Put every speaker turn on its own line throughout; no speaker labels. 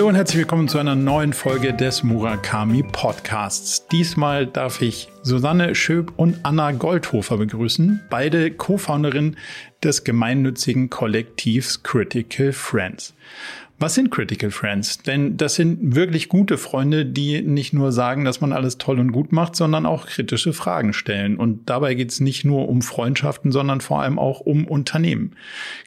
Hallo und herzlich willkommen zu einer neuen Folge des Murakami Podcasts. Diesmal darf ich Susanne Schöb und Anna Goldhofer begrüßen, beide Co-Founderinnen des gemeinnützigen Kollektivs Critical Friends. Was sind Critical Friends? Denn das sind wirklich gute Freunde, die nicht nur sagen, dass man alles toll und gut macht, sondern auch kritische Fragen stellen. Und dabei geht es nicht nur um Freundschaften, sondern vor allem auch um Unternehmen.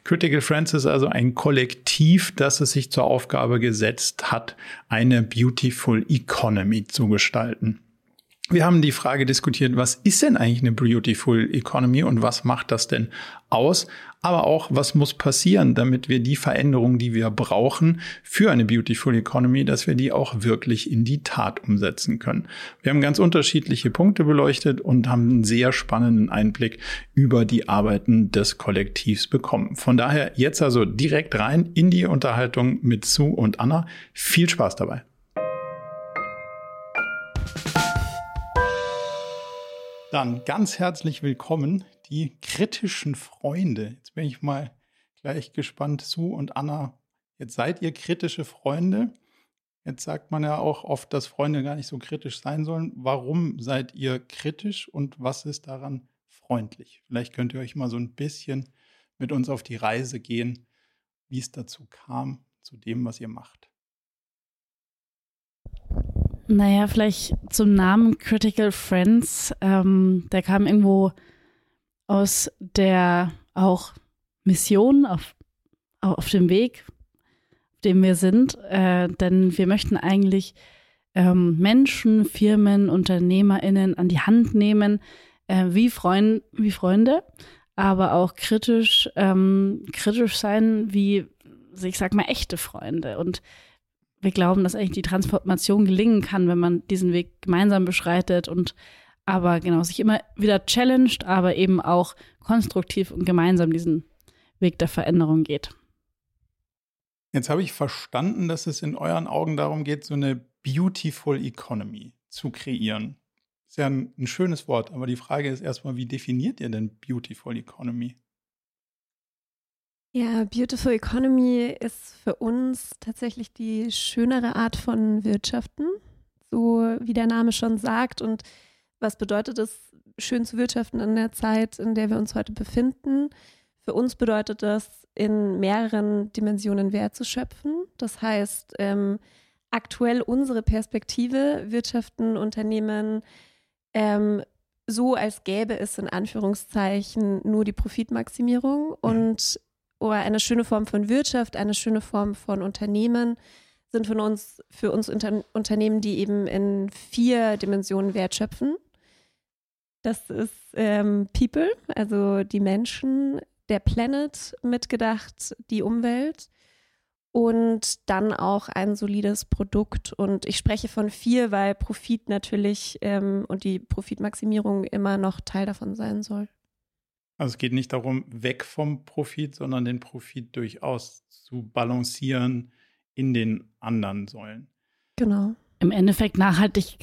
Critical Friends ist also ein Kollektiv, das es sich zur Aufgabe gesetzt hat, eine Beautiful Economy zu gestalten. Wir haben die Frage diskutiert, was ist denn eigentlich eine Beautiful Economy und was macht das denn aus? Aber auch, was muss passieren, damit wir die Veränderungen, die wir brauchen für eine Beautiful Economy, dass wir die auch wirklich in die Tat umsetzen können. Wir haben ganz unterschiedliche Punkte beleuchtet und haben einen sehr spannenden Einblick über die Arbeiten des Kollektivs bekommen. Von daher jetzt also direkt rein in die Unterhaltung mit Sue und Anna. Viel Spaß dabei. Dann ganz herzlich willkommen, die kritischen Freunde. Jetzt bin ich mal gleich gespannt, Sue und Anna. Jetzt seid ihr kritische Freunde. Jetzt sagt man ja auch oft, dass Freunde gar nicht so kritisch sein sollen. Warum seid ihr kritisch und was ist daran freundlich? Vielleicht könnt ihr euch mal so ein bisschen mit uns auf die Reise gehen, wie es dazu kam, zu dem, was ihr macht.
Naja, vielleicht zum Namen Critical Friends. Ähm, der kam irgendwo aus der auch Mission auf, auf dem Weg, auf dem wir sind. Äh, denn wir möchten eigentlich ähm, Menschen, Firmen, UnternehmerInnen an die Hand nehmen, äh, wie, Freund, wie Freunde, aber auch kritisch, ähm, kritisch sein wie, ich sag mal, echte Freunde. Und wir glauben, dass eigentlich die Transformation gelingen kann, wenn man diesen Weg gemeinsam beschreitet und aber genau sich immer wieder challenged, aber eben auch konstruktiv und gemeinsam diesen Weg der Veränderung geht.
Jetzt habe ich verstanden, dass es in euren Augen darum geht, so eine beautiful economy zu kreieren. Ist ja ein, ein schönes Wort, aber die Frage ist erstmal, wie definiert ihr denn beautiful economy?
Ja, Beautiful Economy ist für uns tatsächlich die schönere Art von Wirtschaften, so wie der Name schon sagt. Und was bedeutet es, schön zu wirtschaften in der Zeit, in der wir uns heute befinden? Für uns bedeutet das, in mehreren Dimensionen Wert zu schöpfen. Das heißt, ähm, aktuell unsere Perspektive, Wirtschaften, Unternehmen, ähm, so als gäbe es in Anführungszeichen nur die Profitmaximierung und oder eine schöne Form von Wirtschaft, eine schöne Form von Unternehmen sind von uns, für uns Unter Unternehmen, die eben in vier Dimensionen wertschöpfen. Das ist ähm, People, also die Menschen, der Planet mitgedacht, die Umwelt und dann auch ein solides Produkt. Und ich spreche von vier, weil Profit natürlich ähm, und die Profitmaximierung immer noch Teil davon sein soll.
Also es geht nicht darum, weg vom Profit, sondern den Profit durchaus zu balancieren in den anderen Säulen.
Genau. Im Endeffekt nachhaltig,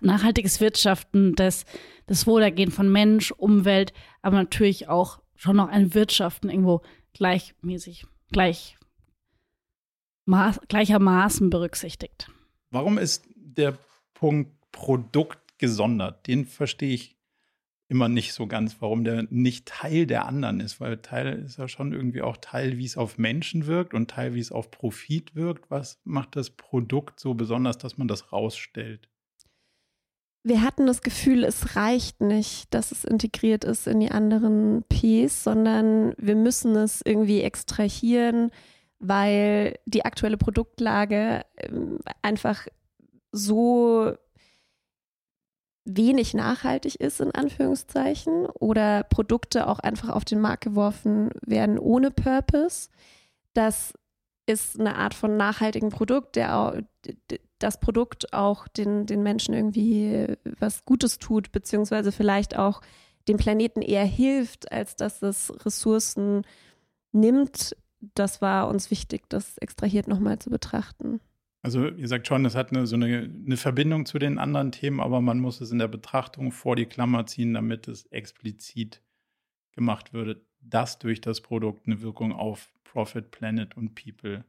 nachhaltiges Wirtschaften, das, das Wohlergehen von Mensch, Umwelt, aber natürlich auch schon noch ein Wirtschaften irgendwo gleichmäßig, gleich, maß, gleichermaßen berücksichtigt.
Warum ist der Punkt Produkt gesondert? Den verstehe ich immer nicht so ganz, warum der nicht Teil der anderen ist, weil Teil ist ja schon irgendwie auch Teil, wie es auf Menschen wirkt und Teil, wie es auf Profit wirkt. Was macht das Produkt so besonders, dass man das rausstellt?
Wir hatten das Gefühl, es reicht nicht, dass es integriert ist in die anderen Ps, sondern wir müssen es irgendwie extrahieren, weil die aktuelle Produktlage ähm, einfach so wenig nachhaltig ist, in Anführungszeichen, oder Produkte auch einfach auf den Markt geworfen werden ohne Purpose. Das ist eine Art von nachhaltigem Produkt, der auch, das Produkt auch den, den Menschen irgendwie was Gutes tut, beziehungsweise vielleicht auch dem Planeten eher hilft, als dass es Ressourcen nimmt. Das war uns wichtig, das extrahiert nochmal zu betrachten.
Also ihr sagt schon, es hat eine, so eine, eine, Verbindung zu den anderen Themen, aber man muss es in der Betrachtung vor die Klammer ziehen, damit es explizit gemacht würde, dass durch das Produkt eine Wirkung auf Profit, Planet und People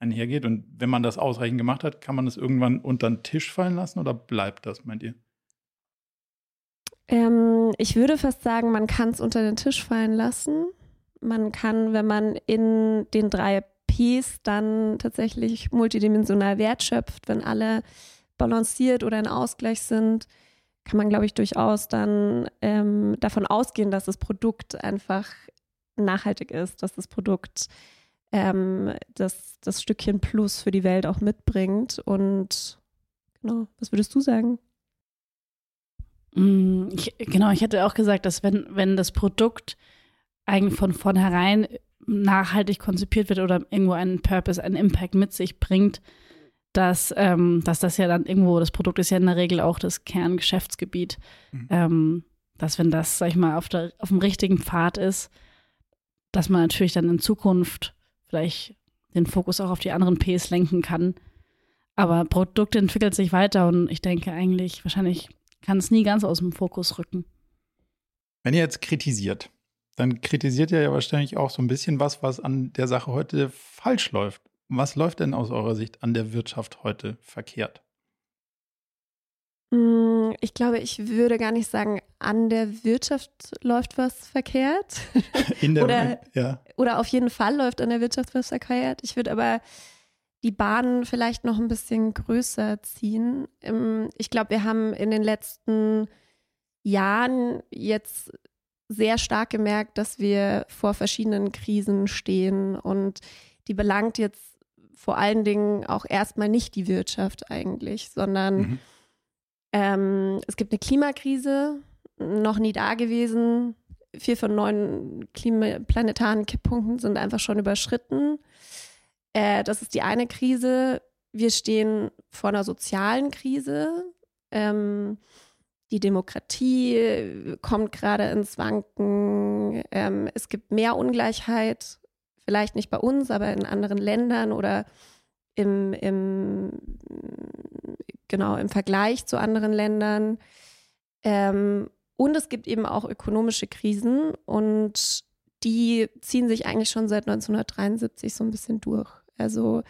einhergeht. Und wenn man das ausreichend gemacht hat, kann man das irgendwann unter den Tisch fallen lassen oder bleibt das, meint ihr?
Ähm, ich würde fast sagen, man kann es unter den Tisch fallen lassen. Man kann, wenn man in den drei Ps dann tatsächlich multidimensional wertschöpft, wenn alle balanciert oder in Ausgleich sind, kann man, glaube ich, durchaus dann ähm, davon ausgehen, dass das Produkt einfach nachhaltig ist, dass das Produkt ähm, das, das Stückchen Plus für die Welt auch mitbringt. Und genau, was würdest du sagen?
Mm, ich, genau, ich hätte auch gesagt, dass wenn, wenn das Produkt eigentlich von vornherein nachhaltig konzipiert wird oder irgendwo einen Purpose, einen Impact mit sich bringt, dass, ähm, dass das ja dann irgendwo, das Produkt ist ja in der Regel auch das Kerngeschäftsgebiet, mhm. ähm, dass wenn das, sag ich mal, auf, der, auf dem richtigen Pfad ist, dass man natürlich dann in Zukunft vielleicht den Fokus auch auf die anderen Ps lenken kann. Aber Produkt entwickelt sich weiter und ich denke eigentlich, wahrscheinlich kann es nie ganz aus dem Fokus rücken.
Wenn ihr jetzt kritisiert, dann kritisiert ihr ja wahrscheinlich auch so ein bisschen was, was an der Sache heute falsch läuft. Was läuft denn aus eurer Sicht an der Wirtschaft heute verkehrt?
Mm, ich glaube, ich würde gar nicht sagen, an der Wirtschaft läuft was verkehrt.
In der
oder,
ja.
oder auf jeden Fall läuft an der Wirtschaft was verkehrt. Ich würde aber die Bahn vielleicht noch ein bisschen größer ziehen. Ich glaube, wir haben in den letzten Jahren jetzt sehr stark gemerkt, dass wir vor verschiedenen Krisen stehen und die belangt jetzt vor allen Dingen auch erstmal nicht die Wirtschaft eigentlich, sondern mhm. Ähm, es gibt eine Klimakrise, noch nie da gewesen. Vier von neun planetaren Kipppunkten sind einfach schon überschritten. Äh, das ist die eine Krise. Wir stehen vor einer sozialen Krise. Ähm, die Demokratie kommt gerade ins Wanken. Ähm, es gibt mehr Ungleichheit, vielleicht nicht bei uns, aber in anderen Ländern oder im, im genau im Vergleich zu anderen Ländern. Ähm, und es gibt eben auch ökonomische Krisen und die ziehen sich eigentlich schon seit 1973 so ein bisschen durch. Also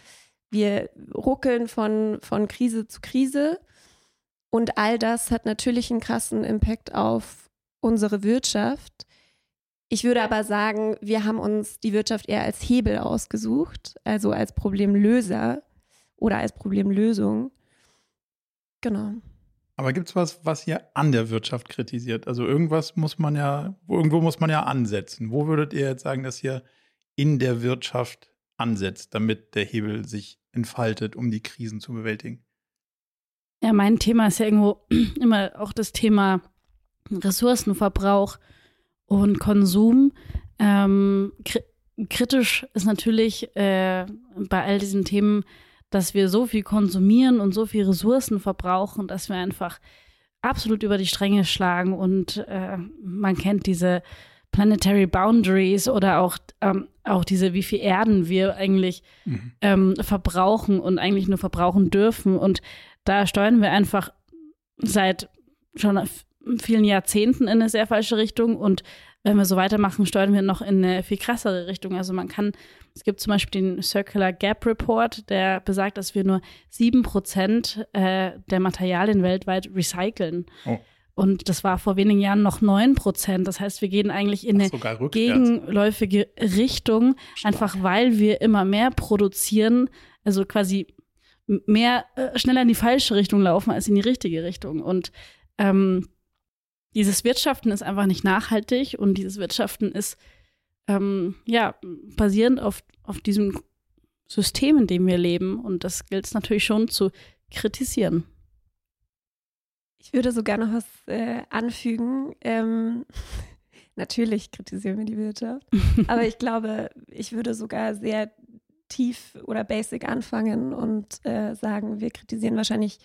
wir ruckeln von, von Krise zu Krise und all das hat natürlich einen krassen Impact auf unsere Wirtschaft. Ich würde aber sagen, wir haben uns die Wirtschaft eher als Hebel ausgesucht, also als Problemlöser oder als Problemlösung. Genau.
Aber gibt es was, was ihr an der Wirtschaft kritisiert? Also irgendwas muss man ja, irgendwo muss man ja ansetzen. Wo würdet ihr jetzt sagen, dass ihr in der Wirtschaft ansetzt, damit der Hebel sich entfaltet, um die Krisen zu bewältigen?
Ja, mein Thema ist ja irgendwo immer auch das Thema Ressourcenverbrauch und Konsum. Ähm, kritisch ist natürlich äh, bei all diesen Themen, dass wir so viel konsumieren und so viel Ressourcen verbrauchen, dass wir einfach absolut über die Stränge schlagen und äh, man kennt diese Planetary Boundaries oder auch, ähm, auch diese, wie viel Erden wir eigentlich mhm. ähm, verbrauchen und eigentlich nur verbrauchen dürfen. Und da steuern wir einfach seit schon vielen Jahrzehnten in eine sehr falsche Richtung und wenn wir so weitermachen, steuern wir noch in eine viel krassere Richtung. Also man kann, es gibt zum Beispiel den Circular Gap Report, der besagt, dass wir nur sieben Prozent äh, der Materialien weltweit recyceln. Oh. Und das war vor wenigen Jahren noch neun Prozent. Das heißt, wir gehen eigentlich in eine gegenläufige Richtung, Stark. einfach weil wir immer mehr produzieren, also quasi mehr äh, schneller in die falsche Richtung laufen als in die richtige Richtung. Und ähm, dieses Wirtschaften ist einfach nicht nachhaltig und dieses Wirtschaften ist ähm, ja basierend auf, auf diesem System, in dem wir leben. Und das gilt es natürlich schon zu kritisieren.
Ich würde sogar noch was äh, anfügen. Ähm, natürlich kritisieren wir die Wirtschaft, aber ich glaube, ich würde sogar sehr tief oder basic anfangen und äh, sagen, wir kritisieren wahrscheinlich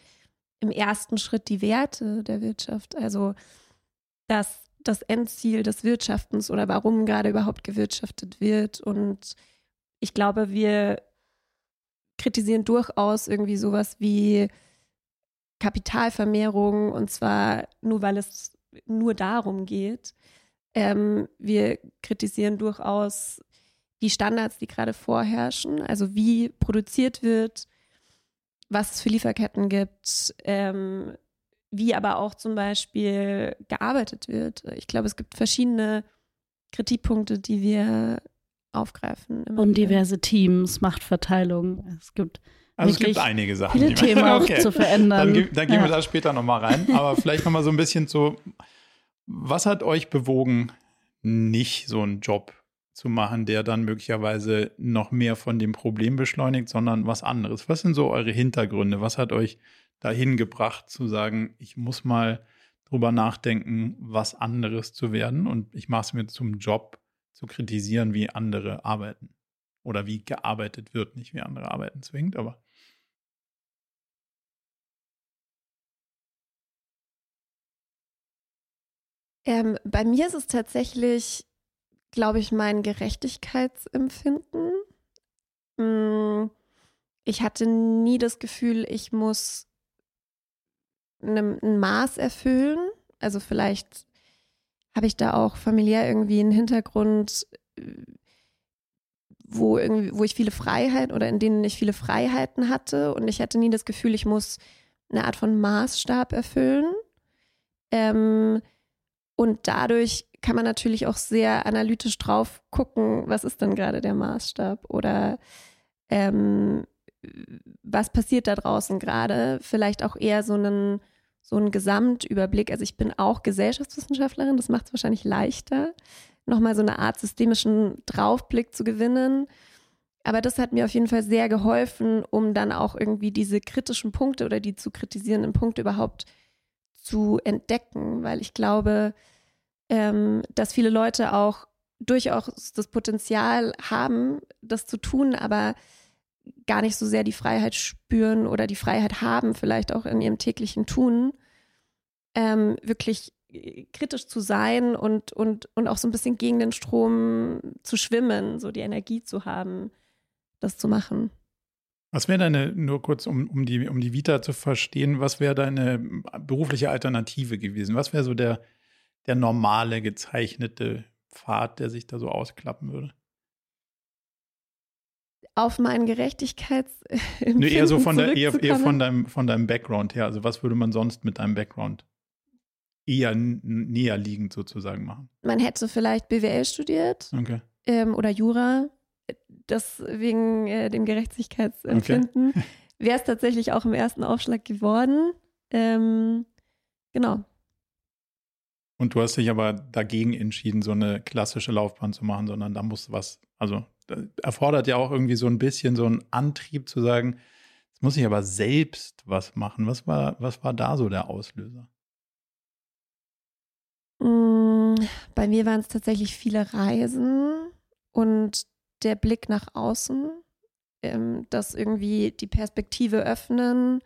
im ersten Schritt die Werte der Wirtschaft. Also dass das Endziel des Wirtschaftens oder warum gerade überhaupt gewirtschaftet wird. Und ich glaube, wir kritisieren durchaus irgendwie sowas wie Kapitalvermehrung und zwar nur, weil es nur darum geht. Ähm, wir kritisieren durchaus die Standards, die gerade vorherrschen, also wie produziert wird, was es für Lieferketten gibt, ähm, wie aber auch zum Beispiel gearbeitet wird. Ich glaube, es gibt verschiedene Kritikpunkte, die wir aufgreifen.
Und diverse Teams, Machtverteilung. Es gibt
also es gibt einige Sachen.
Viele Themen auch okay. zu verändern.
Dann, dann gehen ja. wir da später nochmal rein. Aber vielleicht nochmal so ein bisschen so, was hat euch bewogen, nicht so einen Job zu machen, der dann möglicherweise noch mehr von dem Problem beschleunigt, sondern was anderes? Was sind so eure Hintergründe? Was hat euch dahin gebracht zu sagen, ich muss mal drüber nachdenken, was anderes zu werden und ich mache es mir zum Job zu kritisieren, wie andere arbeiten oder wie gearbeitet wird, nicht wie andere arbeiten zwingend, aber
Ähm, bei mir ist es tatsächlich, glaube ich, mein Gerechtigkeitsempfinden. Mm, ich hatte nie das Gefühl, ich muss ein Maß erfüllen. Also vielleicht habe ich da auch familiär irgendwie einen Hintergrund, wo, irgendwie, wo ich viele Freiheiten oder in denen ich viele Freiheiten hatte. Und ich hatte nie das Gefühl, ich muss eine Art von Maßstab erfüllen. Ähm, und dadurch kann man natürlich auch sehr analytisch drauf gucken, was ist denn gerade der Maßstab oder ähm, was passiert da draußen gerade. Vielleicht auch eher so einen, so einen Gesamtüberblick. Also ich bin auch Gesellschaftswissenschaftlerin, das macht es wahrscheinlich leichter, nochmal so eine Art systemischen Draufblick zu gewinnen. Aber das hat mir auf jeden Fall sehr geholfen, um dann auch irgendwie diese kritischen Punkte oder die zu kritisierenden Punkte überhaupt zu entdecken, weil ich glaube, ähm, dass viele Leute auch durchaus das Potenzial haben, das zu tun, aber gar nicht so sehr die Freiheit spüren oder die Freiheit haben, vielleicht auch in ihrem täglichen Tun, ähm, wirklich kritisch zu sein und, und, und auch so ein bisschen gegen den Strom zu schwimmen, so die Energie zu haben, das zu machen.
Was wäre deine, nur kurz, um, um, die, um die Vita zu verstehen, was wäre deine berufliche Alternative gewesen? Was wäre so der, der normale gezeichnete Pfad, der sich da so ausklappen würde?
Auf meinen Gerechtigkeits.
Nee, eher so von, der, eher, eher von, deinem, von deinem Background her. Also, was würde man sonst mit deinem Background eher näher liegend sozusagen machen?
Man hätte vielleicht BWL studiert
okay.
ähm, oder Jura das wegen äh, dem Gerechtigkeitsempfinden okay. wäre es tatsächlich auch im ersten Aufschlag geworden. Ähm, genau.
Und du hast dich aber dagegen entschieden, so eine klassische Laufbahn zu machen, sondern da muss was, also erfordert ja auch irgendwie so ein bisschen so einen Antrieb zu sagen, jetzt muss ich aber selbst was machen. Was war, was war da so der Auslöser?
Mm, bei mir waren es tatsächlich viele Reisen und der Blick nach außen, ähm, das irgendwie die Perspektive öffnen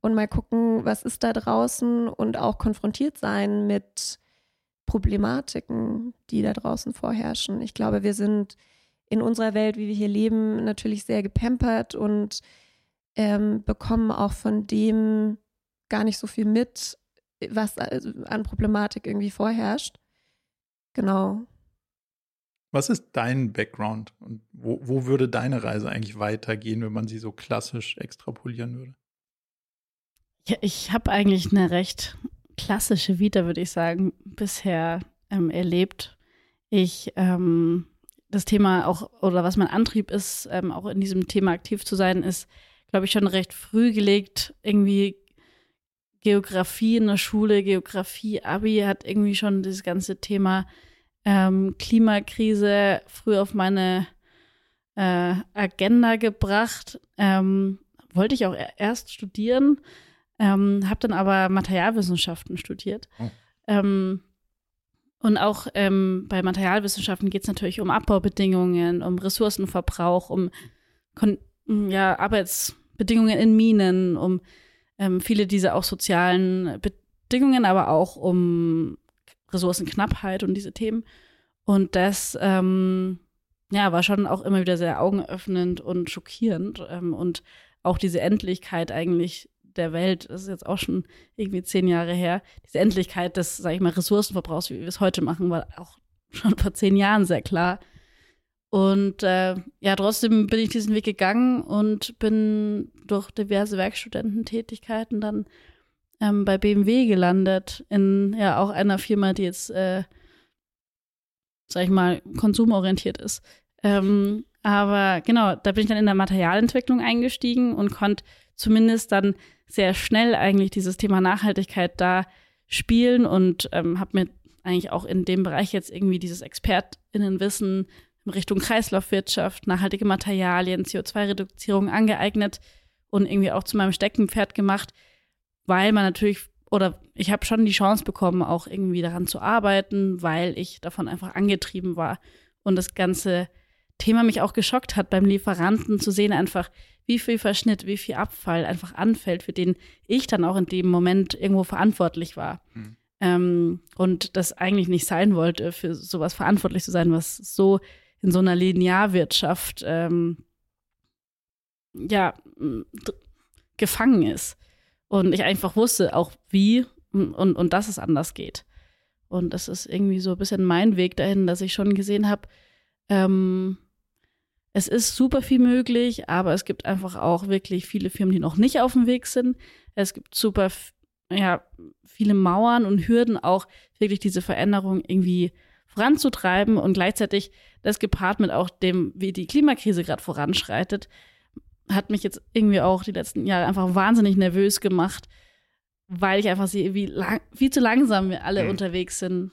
und mal gucken, was ist da draußen und auch konfrontiert sein mit Problematiken, die da draußen vorherrschen. Ich glaube, wir sind in unserer Welt, wie wir hier leben, natürlich sehr gepampert und ähm, bekommen auch von dem gar nicht so viel mit, was an Problematik irgendwie vorherrscht. Genau.
Was ist dein Background und wo, wo würde deine Reise eigentlich weitergehen, wenn man sie so klassisch extrapolieren würde?
Ja, ich habe eigentlich eine recht klassische Vita, würde ich sagen, bisher ähm, erlebt. Ich ähm, das Thema auch oder was mein Antrieb ist, ähm, auch in diesem Thema aktiv zu sein, ist, glaube ich, schon recht früh gelegt. Irgendwie Geografie in der Schule, Geografie, Abi hat irgendwie schon dieses ganze Thema ähm, Klimakrise früh auf meine äh, Agenda gebracht. Ähm, wollte ich auch erst studieren, ähm, habe dann aber Materialwissenschaften studiert. Oh. Und auch ähm, bei Materialwissenschaften geht es natürlich um Abbaubedingungen, um Ressourcenverbrauch, um Kon ja, Arbeitsbedingungen in Minen, um ähm, viele dieser auch sozialen Bedingungen, aber auch um Ressourcenknappheit und diese Themen. Und das ähm, ja, war schon auch immer wieder sehr augenöffnend und schockierend. Ähm, und auch diese Endlichkeit eigentlich der Welt, das ist jetzt auch schon irgendwie zehn Jahre her, diese Endlichkeit des, sag ich mal, Ressourcenverbrauchs, wie wir es heute machen, war auch schon vor zehn Jahren sehr klar. Und äh, ja, trotzdem bin ich diesen Weg gegangen und bin durch diverse Werkstudententätigkeiten dann ähm, bei BMW gelandet, in ja auch einer Firma, die jetzt, äh, sag ich mal, konsumorientiert ist. Ähm, aber genau, da bin ich dann in der Materialentwicklung eingestiegen und konnte zumindest dann sehr schnell eigentlich dieses Thema Nachhaltigkeit da spielen und ähm, habe mir eigentlich auch in dem Bereich jetzt irgendwie dieses ExpertInnenwissen in Richtung Kreislaufwirtschaft, nachhaltige Materialien, CO2-Reduzierung angeeignet und irgendwie auch zu meinem Steckenpferd gemacht, weil man natürlich, oder ich habe schon die Chance bekommen, auch irgendwie daran zu arbeiten, weil ich davon einfach angetrieben war und das ganze Thema mich auch geschockt hat beim Lieferanten zu sehen einfach, wie viel Verschnitt, wie viel Abfall einfach anfällt, für den ich dann auch in dem Moment irgendwo verantwortlich war. Mhm. Ähm, und das eigentlich nicht sein wollte, für sowas verantwortlich zu sein, was so in so einer Linearwirtschaft ähm, ja gefangen ist. Und ich einfach wusste auch wie und, und dass es anders geht. Und das ist irgendwie so ein bisschen mein Weg dahin, dass ich schon gesehen habe, ähm, es ist super viel möglich, aber es gibt einfach auch wirklich viele Firmen, die noch nicht auf dem Weg sind. Es gibt super ja, viele Mauern und Hürden, auch wirklich diese Veränderung irgendwie voranzutreiben und gleichzeitig das gepaart mit auch dem, wie die Klimakrise gerade voranschreitet, hat mich jetzt irgendwie auch die letzten Jahre einfach wahnsinnig nervös gemacht, weil ich einfach sehe, wie, lang, wie zu langsam wir alle mhm. unterwegs sind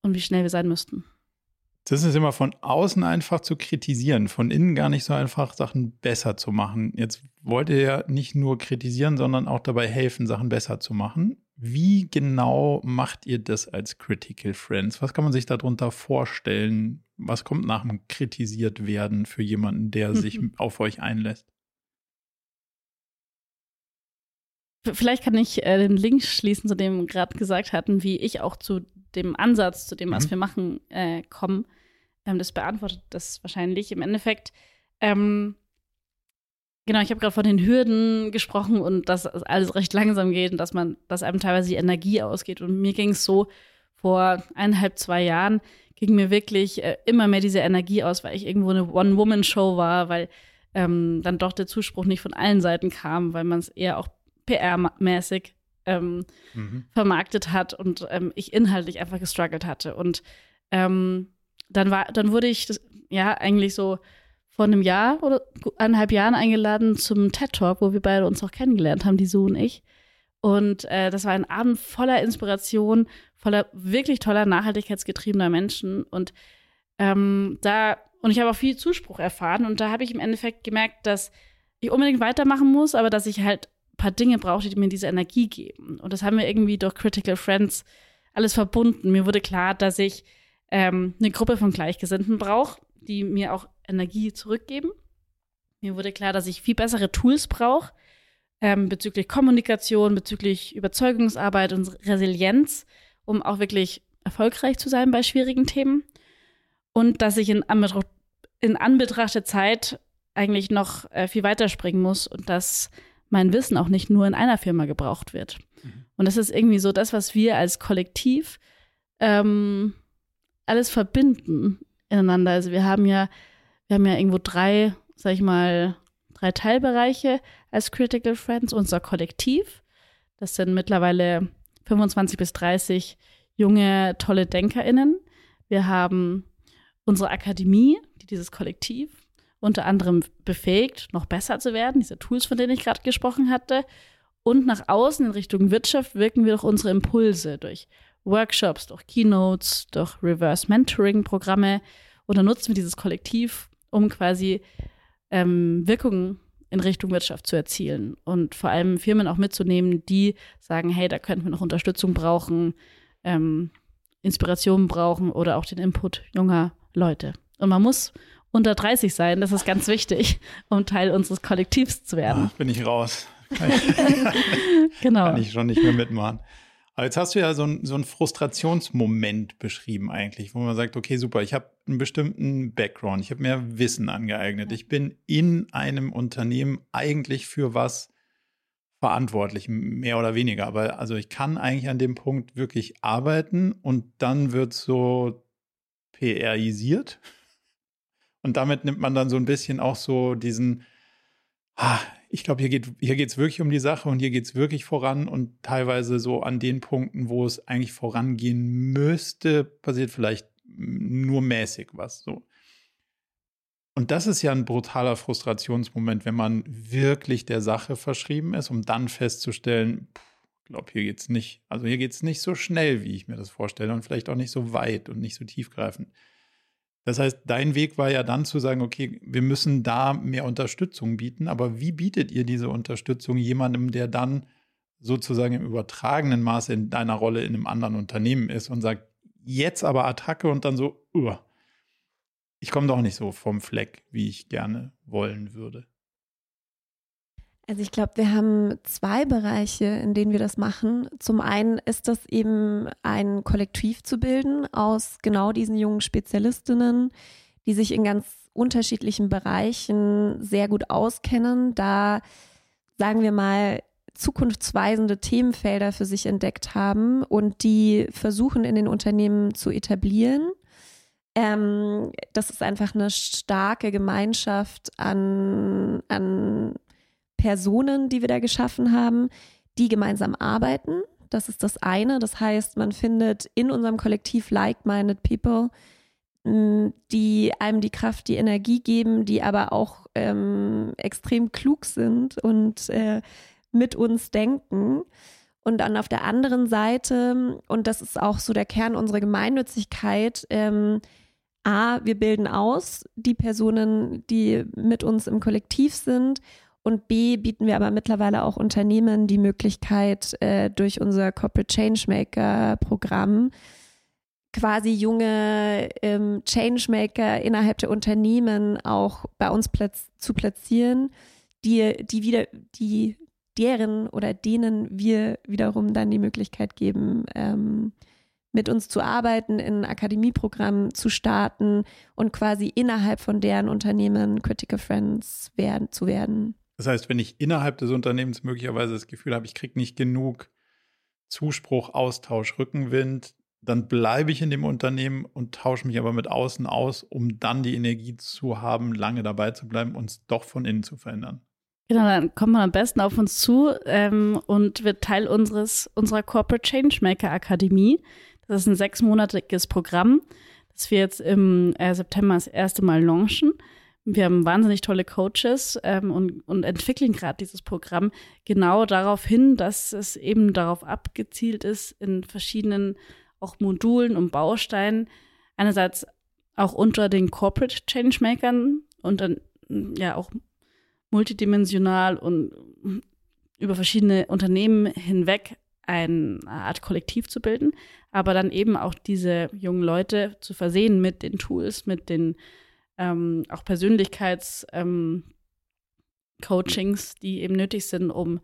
und wie schnell wir sein müssten.
Das ist immer von außen einfach zu kritisieren, von innen gar nicht so einfach, Sachen besser zu machen. Jetzt wollt ihr ja nicht nur kritisieren, sondern auch dabei helfen, Sachen besser zu machen. Wie genau macht ihr das als Critical Friends? Was kann man sich darunter vorstellen? Was kommt nach dem kritisiert werden für jemanden, der sich auf euch einlässt?
Vielleicht kann ich äh, den Link schließen, zu dem wir gerade gesagt hatten, wie ich auch zu dem Ansatz, zu dem, was mhm. wir machen, äh, kommen. Das beantwortet das wahrscheinlich. Im Endeffekt, ähm, genau, ich habe gerade von den Hürden gesprochen und dass alles recht langsam geht und dass man, dass einem teilweise die Energie ausgeht. Und mir ging es so, vor eineinhalb, zwei Jahren ging mir wirklich äh, immer mehr diese Energie aus, weil ich irgendwo eine One-Woman-Show war, weil ähm, dann doch der Zuspruch nicht von allen Seiten kam, weil man es eher auch PR-mäßig ähm, mhm. vermarktet hat und ähm, ich inhaltlich einfach gestruggelt hatte. Und ähm, dann war, dann wurde ich das, ja eigentlich so vor einem Jahr oder eineinhalb Jahren eingeladen zum TED Talk, wo wir beide uns auch kennengelernt haben, die Sue und ich. Und äh, das war ein Abend voller Inspiration, voller wirklich toller nachhaltigkeitsgetriebener Menschen. Und ähm, da und ich habe auch viel Zuspruch erfahren. Und da habe ich im Endeffekt gemerkt, dass ich unbedingt weitermachen muss, aber dass ich halt paar Dinge brauchte, die mir diese Energie geben. Und das haben wir irgendwie durch Critical Friends alles verbunden. Mir wurde klar, dass ich ähm, eine Gruppe von Gleichgesinnten brauche, die mir auch Energie zurückgeben. Mir wurde klar, dass ich viel bessere Tools brauche ähm, bezüglich Kommunikation, bezüglich Überzeugungsarbeit und Resilienz, um auch wirklich erfolgreich zu sein bei schwierigen Themen. Und dass ich in, Anbetracht, in Anbetracht der Zeit eigentlich noch äh, viel weiterspringen muss und dass mein Wissen auch nicht nur in einer Firma gebraucht wird. Mhm. Und das ist irgendwie so das, was wir als Kollektiv ähm, alles verbinden ineinander. Also wir haben ja, wir haben ja irgendwo drei, sag ich mal, drei Teilbereiche als Critical Friends, unser Kollektiv. Das sind mittlerweile 25 bis 30 junge, tolle DenkerInnen. Wir haben unsere Akademie, die dieses Kollektiv unter anderem befähigt, noch besser zu werden, diese Tools, von denen ich gerade gesprochen hatte. Und nach außen in Richtung Wirtschaft wirken wir durch unsere Impulse, durch Workshops, durch Keynotes, durch Reverse Mentoring-Programme. Und dann nutzen wir dieses Kollektiv, um quasi ähm, Wirkungen in Richtung Wirtschaft zu erzielen und vor allem Firmen auch mitzunehmen, die sagen, hey, da könnten wir noch Unterstützung brauchen, ähm, Inspiration brauchen oder auch den Input junger Leute. Und man muss unter 30 sein. Das ist ganz wichtig, um Teil unseres Kollektivs zu werden.
Ach, bin ich raus. genau. Kann ich schon nicht mehr mitmachen. Aber jetzt hast du ja so, ein, so einen Frustrationsmoment beschrieben eigentlich, wo man sagt, okay, super, ich habe einen bestimmten Background, ich habe mehr Wissen angeeignet, ich bin in einem Unternehmen eigentlich für was verantwortlich, mehr oder weniger. Aber also ich kann eigentlich an dem Punkt wirklich arbeiten und dann wird so PRisiert Und damit nimmt man dann so ein bisschen auch so diesen, ah, ich glaube, hier geht hier geht's wirklich um die Sache und hier geht es wirklich voran und teilweise so an den Punkten, wo es eigentlich vorangehen müsste, passiert vielleicht nur mäßig was so. Und das ist ja ein brutaler Frustrationsmoment, wenn man wirklich der Sache verschrieben ist, um dann festzustellen, ich glaube, hier geht es nicht, also hier geht es nicht so schnell, wie ich mir das vorstelle und vielleicht auch nicht so weit und nicht so tiefgreifend. Das heißt, dein Weg war ja dann zu sagen, okay, wir müssen da mehr Unterstützung bieten, aber wie bietet ihr diese Unterstützung jemandem, der dann sozusagen im übertragenen Maße in deiner Rolle in einem anderen Unternehmen ist und sagt, jetzt aber Attacke und dann so, uh, ich komme doch nicht so vom Fleck, wie ich gerne wollen würde.
Also ich glaube, wir haben zwei Bereiche, in denen wir das machen. Zum einen ist das eben ein Kollektiv zu bilden aus genau diesen jungen Spezialistinnen, die sich in ganz unterschiedlichen Bereichen sehr gut auskennen, da sagen wir mal zukunftsweisende Themenfelder für sich entdeckt haben und die versuchen in den Unternehmen zu etablieren ähm, das ist einfach eine starke Gemeinschaft an, an Personen, die wir da geschaffen haben, die gemeinsam arbeiten. Das ist das eine. Das heißt, man findet in unserem Kollektiv like-minded people, die einem die Kraft, die Energie geben, die aber auch ähm, extrem klug sind und äh, mit uns denken. Und dann auf der anderen Seite, und das ist auch so der Kern unserer Gemeinnützigkeit, ähm, A, wir bilden aus die Personen, die mit uns im Kollektiv sind. Und B, bieten wir aber mittlerweile auch Unternehmen die Möglichkeit, äh, durch unser Corporate Changemaker-Programm quasi junge ähm, Changemaker innerhalb der Unternehmen auch bei uns platz zu platzieren, die, die wieder, die deren oder denen wir wiederum dann die Möglichkeit geben, ähm, mit uns zu arbeiten, in Akademieprogrammen zu starten und quasi innerhalb von deren Unternehmen Critical Friends werden, zu werden.
Das heißt, wenn ich innerhalb des Unternehmens möglicherweise das Gefühl habe, ich kriege nicht genug Zuspruch, Austausch, Rückenwind, dann bleibe ich in dem Unternehmen und tausche mich aber mit außen aus, um dann die Energie zu haben, lange dabei zu bleiben und es doch von innen zu verändern.
Genau, dann kommt man am besten auf uns zu ähm, und wird Teil unseres, unserer Corporate Changemaker Akademie. Das ist ein sechsmonatiges Programm, das wir jetzt im äh, September das erste Mal launchen. Wir haben wahnsinnig tolle Coaches ähm, und, und entwickeln gerade dieses Programm genau darauf hin, dass es eben darauf abgezielt ist, in verschiedenen auch Modulen und Bausteinen einerseits auch unter den Corporate Changemakern und dann ja auch multidimensional und über verschiedene Unternehmen hinweg eine Art Kollektiv zu bilden, aber dann eben auch diese jungen Leute zu versehen mit den Tools, mit den ähm, auch Persönlichkeitscoachings, ähm, die eben nötig sind, um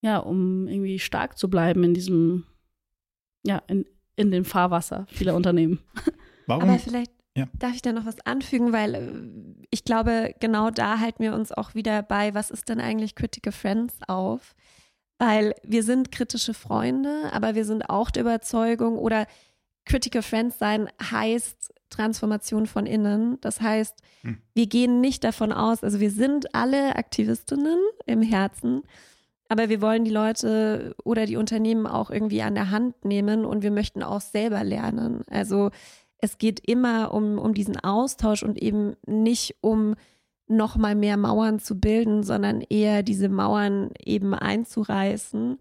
ja, um irgendwie stark zu bleiben in diesem, ja, in, in dem Fahrwasser vieler Unternehmen.
Warum? Aber vielleicht ja. darf ich da noch was anfügen, weil äh, ich glaube, genau da halten wir uns auch wieder bei, was ist denn eigentlich Critical Friends auf? Weil wir sind kritische Freunde, aber wir sind auch der Überzeugung oder Critical Friends sein heißt Transformation von innen. Das heißt, hm. wir gehen nicht davon aus, also wir sind alle Aktivistinnen im Herzen, aber wir wollen die Leute oder die Unternehmen auch irgendwie an der Hand nehmen und wir möchten auch selber lernen. Also es geht immer um, um diesen Austausch und eben nicht um noch mal mehr Mauern zu bilden, sondern eher diese Mauern eben einzureißen.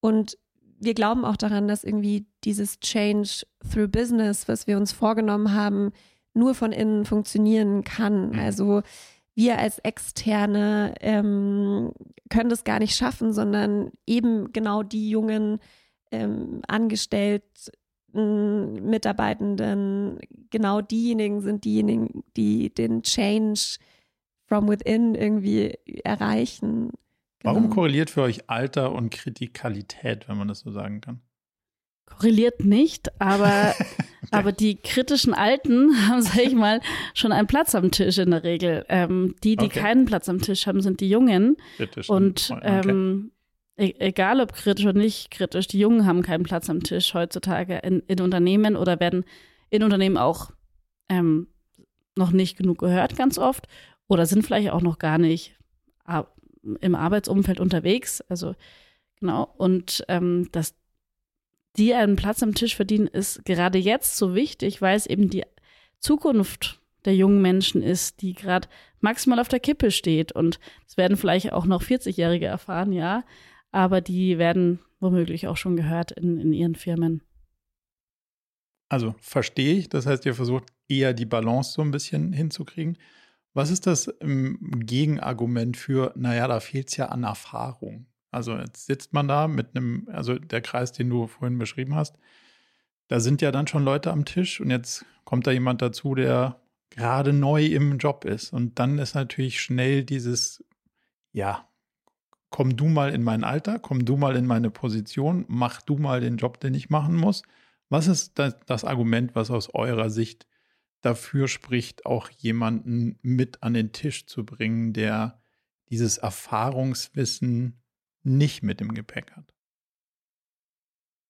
Und wir glauben auch daran, dass irgendwie dieses Change through Business, was wir uns vorgenommen haben, nur von innen funktionieren kann. Mhm. Also wir als Externe ähm, können das gar nicht schaffen, sondern eben genau die jungen ähm, Angestellten, Mitarbeitenden, genau diejenigen sind diejenigen, die den Change from within irgendwie erreichen.
Genau. Warum korreliert für euch Alter und Kritikalität, wenn man das so sagen kann?
Korreliert nicht, aber, aber die kritischen Alten haben, sag ich mal, schon einen Platz am Tisch in der Regel. Ähm, die, die okay. keinen Platz am Tisch haben, sind die Jungen. Kritisch. Und okay. ähm, e egal ob kritisch oder nicht kritisch, die Jungen haben keinen Platz am Tisch heutzutage in, in Unternehmen oder werden in Unternehmen auch ähm, noch nicht genug gehört, ganz oft, oder sind vielleicht auch noch gar nicht im Arbeitsumfeld unterwegs. Also genau. Und ähm, dass die einen Platz am Tisch verdienen, ist gerade jetzt so wichtig, weil es eben die Zukunft der jungen Menschen ist, die gerade maximal auf der Kippe steht. Und es werden vielleicht auch noch 40-Jährige erfahren, ja, aber die werden womöglich auch schon gehört in, in ihren Firmen.
Also verstehe ich. Das heißt, ihr versucht eher die Balance so ein bisschen hinzukriegen. Was ist das ähm, Gegenargument für, naja, da fehlt es ja an Erfahrung? Also jetzt sitzt man da mit einem, also der Kreis, den du vorhin beschrieben hast, da sind ja dann schon Leute am Tisch und jetzt kommt da jemand dazu, der gerade neu im Job ist. Und dann ist natürlich schnell dieses, ja, komm du mal in mein Alter, komm du mal in meine Position, mach du mal den Job, den ich machen muss. Was ist das, das Argument, was aus eurer Sicht dafür spricht, auch jemanden mit an den Tisch zu bringen, der dieses Erfahrungswissen nicht mit im Gepäck hat?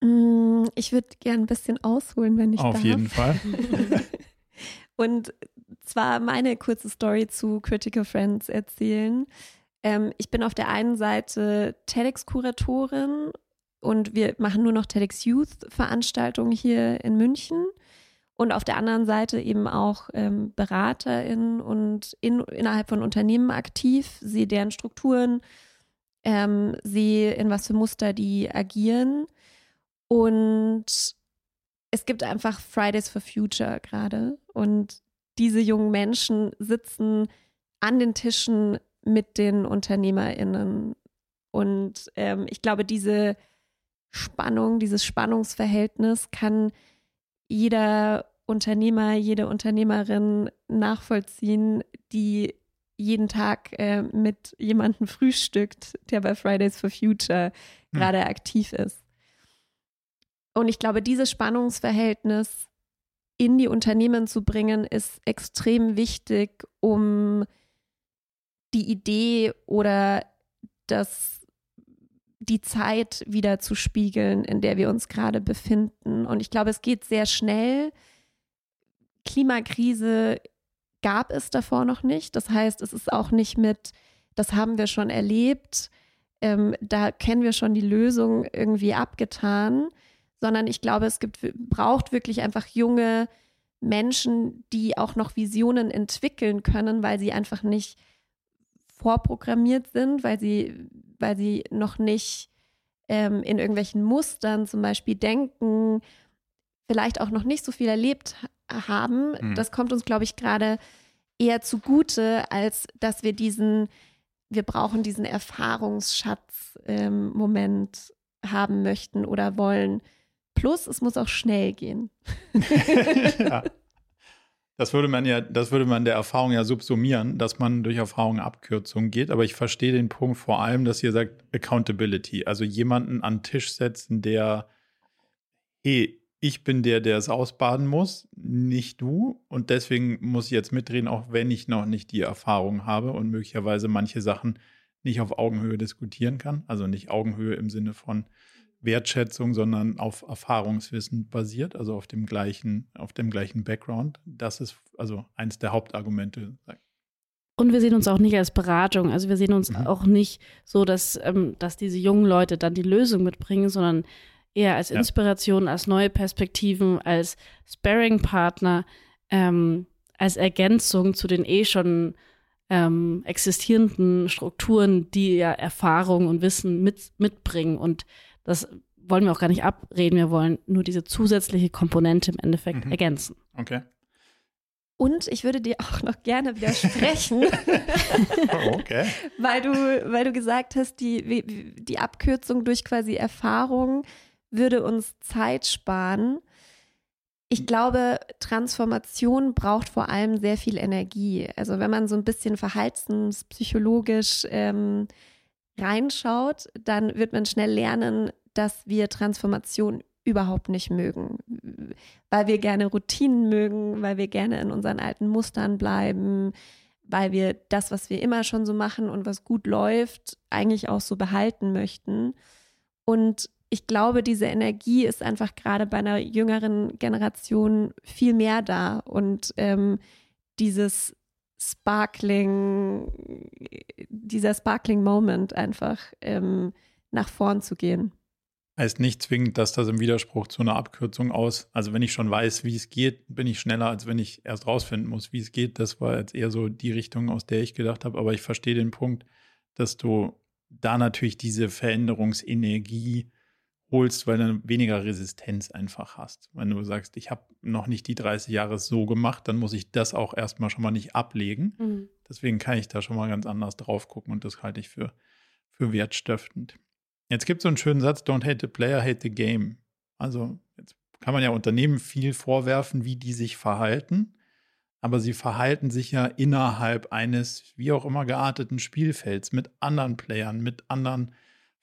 Mm, ich würde gern ein bisschen ausholen, wenn ich
Auf
darf.
jeden Fall.
Und zwar meine kurze Story zu Critical Friends erzählen. Ähm, ich bin auf der einen Seite TEDx-Kuratorin und wir machen nur noch TEDx Youth-Veranstaltungen hier in München. Und auf der anderen Seite eben auch ähm, BeraterInnen und in, innerhalb von Unternehmen aktiv, sehe deren Strukturen, ähm, sehe, in was für Muster die agieren. Und es gibt einfach Fridays for Future gerade. Und diese jungen Menschen sitzen an den Tischen mit den UnternehmerInnen. Und ähm, ich glaube, diese Spannung, dieses Spannungsverhältnis kann jeder Unternehmer, jede Unternehmerin nachvollziehen, die jeden Tag äh, mit jemandem frühstückt, der bei Fridays for Future hm. gerade aktiv ist. Und ich glaube, dieses Spannungsverhältnis in die Unternehmen zu bringen, ist extrem wichtig, um die Idee oder das die Zeit wieder zu spiegeln, in der wir uns gerade befinden. Und ich glaube, es geht sehr schnell. Klimakrise gab es davor noch nicht. Das heißt, es ist auch nicht mit, das haben wir schon erlebt, ähm, da kennen wir schon die Lösung irgendwie abgetan, sondern ich glaube, es gibt, braucht wirklich einfach junge Menschen, die auch noch Visionen entwickeln können, weil sie einfach nicht vorprogrammiert sind, weil sie, weil sie noch nicht ähm, in irgendwelchen Mustern zum Beispiel denken, vielleicht auch noch nicht so viel erlebt haben. Mhm. Das kommt uns, glaube ich, gerade eher zugute, als dass wir diesen, wir brauchen diesen Erfahrungsschatz-Moment ähm, haben möchten oder wollen. Plus, es muss auch schnell gehen.
ja. Das würde man ja, das würde man der Erfahrung ja subsumieren, dass man durch Erfahrung Abkürzungen geht. Aber ich verstehe den Punkt vor allem, dass ihr sagt Accountability. Also jemanden an den Tisch setzen, der, hey, ich bin der, der es ausbaden muss, nicht du. Und deswegen muss ich jetzt mitreden, auch wenn ich noch nicht die Erfahrung habe und möglicherweise manche Sachen nicht auf Augenhöhe diskutieren kann. Also nicht Augenhöhe im Sinne von Wertschätzung, sondern auf Erfahrungswissen basiert, also auf dem gleichen, auf dem gleichen Background. Das ist also eines der Hauptargumente.
Und wir sehen uns auch nicht als Beratung. Also wir sehen uns mhm. auch nicht so, dass, ähm, dass diese jungen Leute dann die Lösung mitbringen, sondern eher als Inspiration, ja. als neue Perspektiven, als Sparring-Partner, ähm, als Ergänzung zu den eh schon ähm, existierenden Strukturen, die ja Erfahrung und Wissen mit, mitbringen. Und das wollen wir auch gar nicht abreden. Wir wollen nur diese zusätzliche Komponente im Endeffekt mhm. ergänzen.
Okay.
Und ich würde dir auch noch gerne widersprechen.
okay.
weil, du, weil du gesagt hast, die, die Abkürzung durch quasi Erfahrung würde uns Zeit sparen. Ich glaube, Transformation braucht vor allem sehr viel Energie. Also wenn man so ein bisschen verhaltenspsychologisch ähm, reinschaut, dann wird man schnell lernen, dass wir Transformation überhaupt nicht mögen, weil wir gerne Routinen mögen, weil wir gerne in unseren alten Mustern bleiben, weil wir das, was wir immer schon so machen und was gut läuft, eigentlich auch so behalten möchten. Und ich glaube, diese Energie ist einfach gerade bei einer jüngeren Generation viel mehr da und ähm, dieses Sparkling, dieser Sparkling Moment einfach ähm, nach vorn zu gehen.
Heißt nicht zwingend, dass das im Widerspruch zu einer Abkürzung aus, also wenn ich schon weiß, wie es geht, bin ich schneller, als wenn ich erst rausfinden muss, wie es geht. Das war jetzt eher so die Richtung, aus der ich gedacht habe. Aber ich verstehe den Punkt, dass du da natürlich diese Veränderungsenergie holst, weil du weniger Resistenz einfach hast. Wenn du sagst, ich habe noch nicht die 30 Jahre so gemacht, dann muss ich das auch erstmal schon mal nicht ablegen. Mhm. Deswegen kann ich da schon mal ganz anders drauf gucken und das halte ich für, für wertstiftend. Jetzt gibt es so einen schönen Satz, don't hate the player, hate the game. Also jetzt kann man ja Unternehmen viel vorwerfen, wie die sich verhalten, aber sie verhalten sich ja innerhalb eines wie auch immer gearteten Spielfelds mit anderen Playern, mit anderen,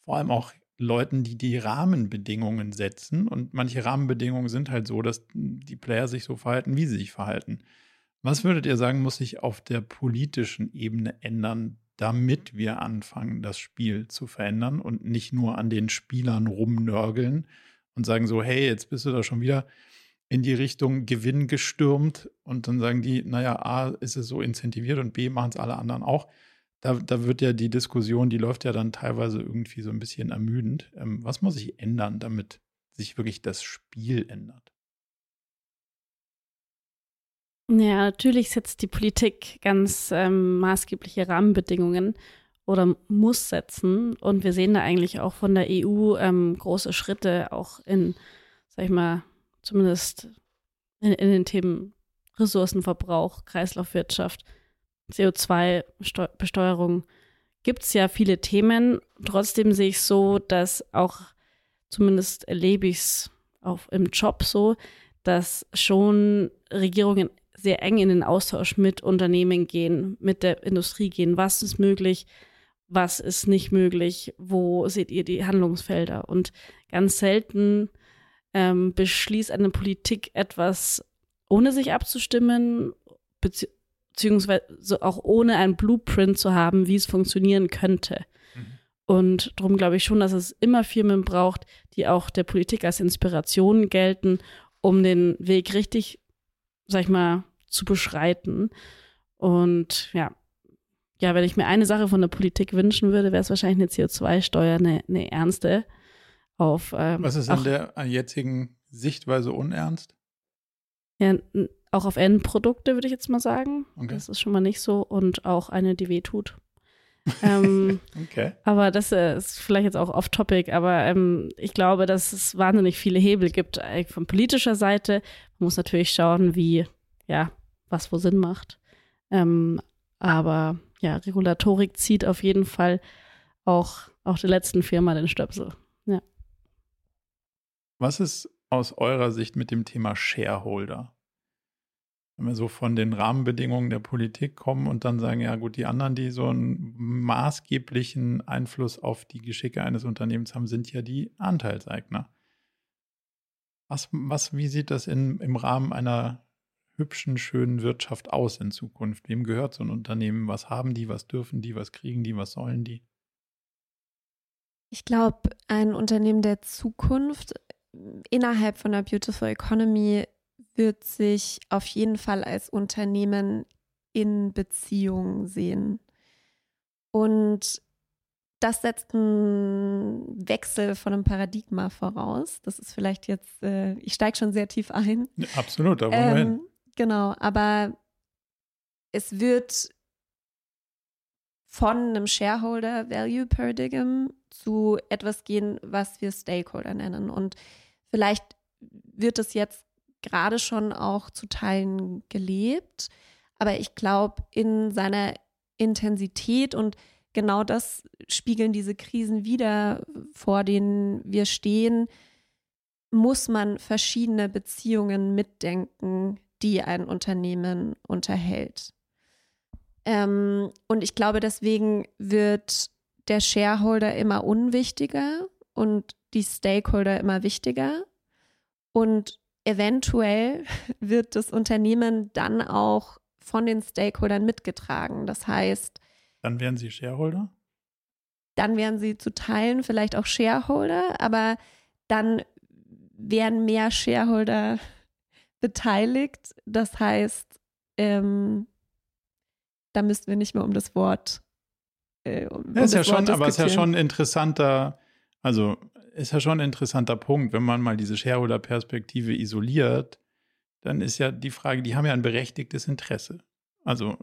vor allem auch Leuten, die die Rahmenbedingungen setzen. Und manche Rahmenbedingungen sind halt so, dass die Player sich so verhalten, wie sie sich verhalten. Was würdet ihr sagen, muss sich auf der politischen Ebene ändern, damit wir anfangen, das Spiel zu verändern und nicht nur an den Spielern rumnörgeln und sagen so, hey, jetzt bist du da schon wieder in die Richtung Gewinn gestürmt und dann sagen die, naja, A ist es so incentiviert und B machen es alle anderen auch da, da wird ja die Diskussion, die läuft ja dann teilweise irgendwie so ein bisschen ermüdend. Ähm, was muss sich ändern, damit sich wirklich das Spiel ändert?
Ja, natürlich setzt die Politik ganz ähm, maßgebliche Rahmenbedingungen oder muss setzen. Und wir sehen da eigentlich auch von der EU ähm, große Schritte, auch in, sag ich mal, zumindest in, in den Themen Ressourcenverbrauch, Kreislaufwirtschaft CO2-Besteuerung gibt es ja viele Themen. Trotzdem sehe ich so, dass auch, zumindest erlebe ich es auch im Job so, dass schon Regierungen sehr eng in den Austausch mit Unternehmen gehen, mit der Industrie gehen. Was ist möglich? Was ist nicht möglich? Wo seht ihr die Handlungsfelder? Und ganz selten ähm, beschließt eine Politik etwas, ohne sich abzustimmen, beziehungsweise auch ohne ein Blueprint zu haben, wie es funktionieren könnte. Mhm. Und darum glaube ich schon, dass es immer Firmen braucht, die auch der Politik als Inspiration gelten, um den Weg richtig, sag ich mal, zu beschreiten. Und ja, ja, wenn ich mir eine Sache von der Politik wünschen würde, wäre es wahrscheinlich eine CO2-Steuer, eine, eine ernste. Auf,
ähm, Was ist an der jetzigen Sichtweise unernst?
Ja, auch auf Endprodukte, würde ich jetzt mal sagen. Okay. Das ist schon mal nicht so. Und auch eine, die weh tut. ähm, okay. Aber das äh, ist vielleicht jetzt auch off-topic, aber ähm, ich glaube, dass es wahnsinnig viele Hebel gibt äh, von politischer Seite. Man muss natürlich schauen, wie, ja, was wo Sinn macht. Ähm, aber ja, Regulatorik zieht auf jeden Fall auch, auch der letzten Firma den Stöpsel. Ja.
Was ist aus eurer Sicht mit dem Thema Shareholder? Wenn wir so von den Rahmenbedingungen der Politik kommen und dann sagen, ja gut, die anderen, die so einen maßgeblichen Einfluss auf die Geschicke eines Unternehmens haben, sind ja die Anteilseigner. Was, was, wie sieht das in, im Rahmen einer hübschen, schönen Wirtschaft aus in Zukunft? Wem gehört so ein Unternehmen? Was haben die? Was dürfen die? Was kriegen die? Was sollen die?
Ich glaube, ein Unternehmen der Zukunft innerhalb von der Beautiful Economy wird sich auf jeden Fall als Unternehmen in Beziehung sehen. Und das setzt einen Wechsel von einem Paradigma voraus. Das ist vielleicht jetzt, äh, ich steige schon sehr tief ein.
Ja, absolut, da wollen ähm, wir hin.
Genau, aber es wird von einem Shareholder Value Paradigm zu etwas gehen, was wir Stakeholder nennen. Und vielleicht wird es jetzt gerade schon auch zu Teilen gelebt. Aber ich glaube, in seiner Intensität und genau das spiegeln diese Krisen wieder, vor denen wir stehen, muss man verschiedene Beziehungen mitdenken, die ein Unternehmen unterhält. Ähm, und ich glaube, deswegen wird der Shareholder immer unwichtiger und die Stakeholder immer wichtiger. Und eventuell wird das Unternehmen dann auch von den Stakeholdern mitgetragen. Das heißt,
dann wären sie Shareholder?
Dann wären sie zu Teilen vielleicht auch Shareholder, aber dann wären mehr Shareholder beteiligt. Das heißt, ähm, da müssten wir nicht mehr um das Wort.
Äh, um, ja, ist ja schon, aber es ist ja schon interessanter, also ist ja schon ein interessanter Punkt, wenn man mal diese Shareholder-Perspektive isoliert, dann ist ja die Frage, die haben ja ein berechtigtes Interesse. Also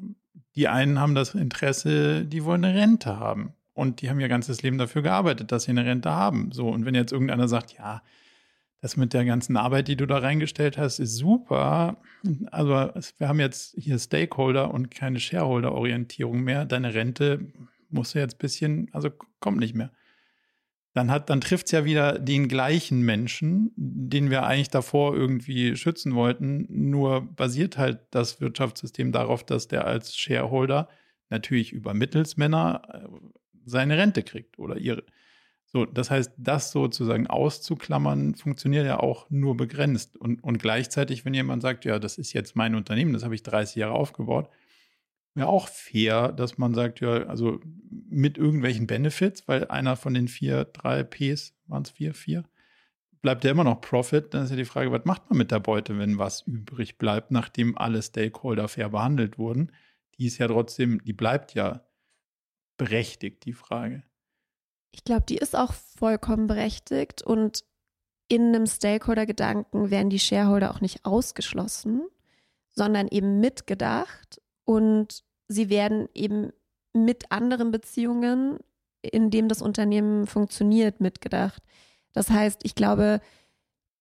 die einen haben das Interesse, die wollen eine Rente haben. Und die haben ihr ganzes Leben dafür gearbeitet, dass sie eine Rente haben. So, und wenn jetzt irgendeiner sagt, ja, das mit der ganzen Arbeit, die du da reingestellt hast, ist super. Also wir haben jetzt hier Stakeholder und keine Shareholder-Orientierung mehr. Deine Rente muss ja jetzt ein bisschen, also kommt nicht mehr dann hat, dann trifft es ja wieder den gleichen Menschen, den wir eigentlich davor irgendwie schützen wollten. Nur basiert halt das Wirtschaftssystem darauf, dass der als Shareholder natürlich über Mittelsmänner äh, seine Rente kriegt oder ihre. So, das heißt, das sozusagen auszuklammern, funktioniert ja auch nur begrenzt. Und, und gleichzeitig, wenn jemand sagt, ja, das ist jetzt mein Unternehmen, das habe ich 30 Jahre aufgebaut, ja auch fair, dass man sagt, ja, also mit irgendwelchen Benefits, weil einer von den vier, drei Ps, waren es vier, vier, bleibt ja immer noch Profit. Dann ist ja die Frage, was macht man mit der Beute, wenn was übrig bleibt, nachdem alle Stakeholder fair behandelt wurden? Die ist ja trotzdem, die bleibt ja berechtigt, die Frage.
Ich glaube, die ist auch vollkommen berechtigt und in einem Stakeholder-Gedanken werden die Shareholder auch nicht ausgeschlossen, sondern eben mitgedacht und sie werden eben mit anderen Beziehungen, in dem das Unternehmen funktioniert, mitgedacht. Das heißt, ich glaube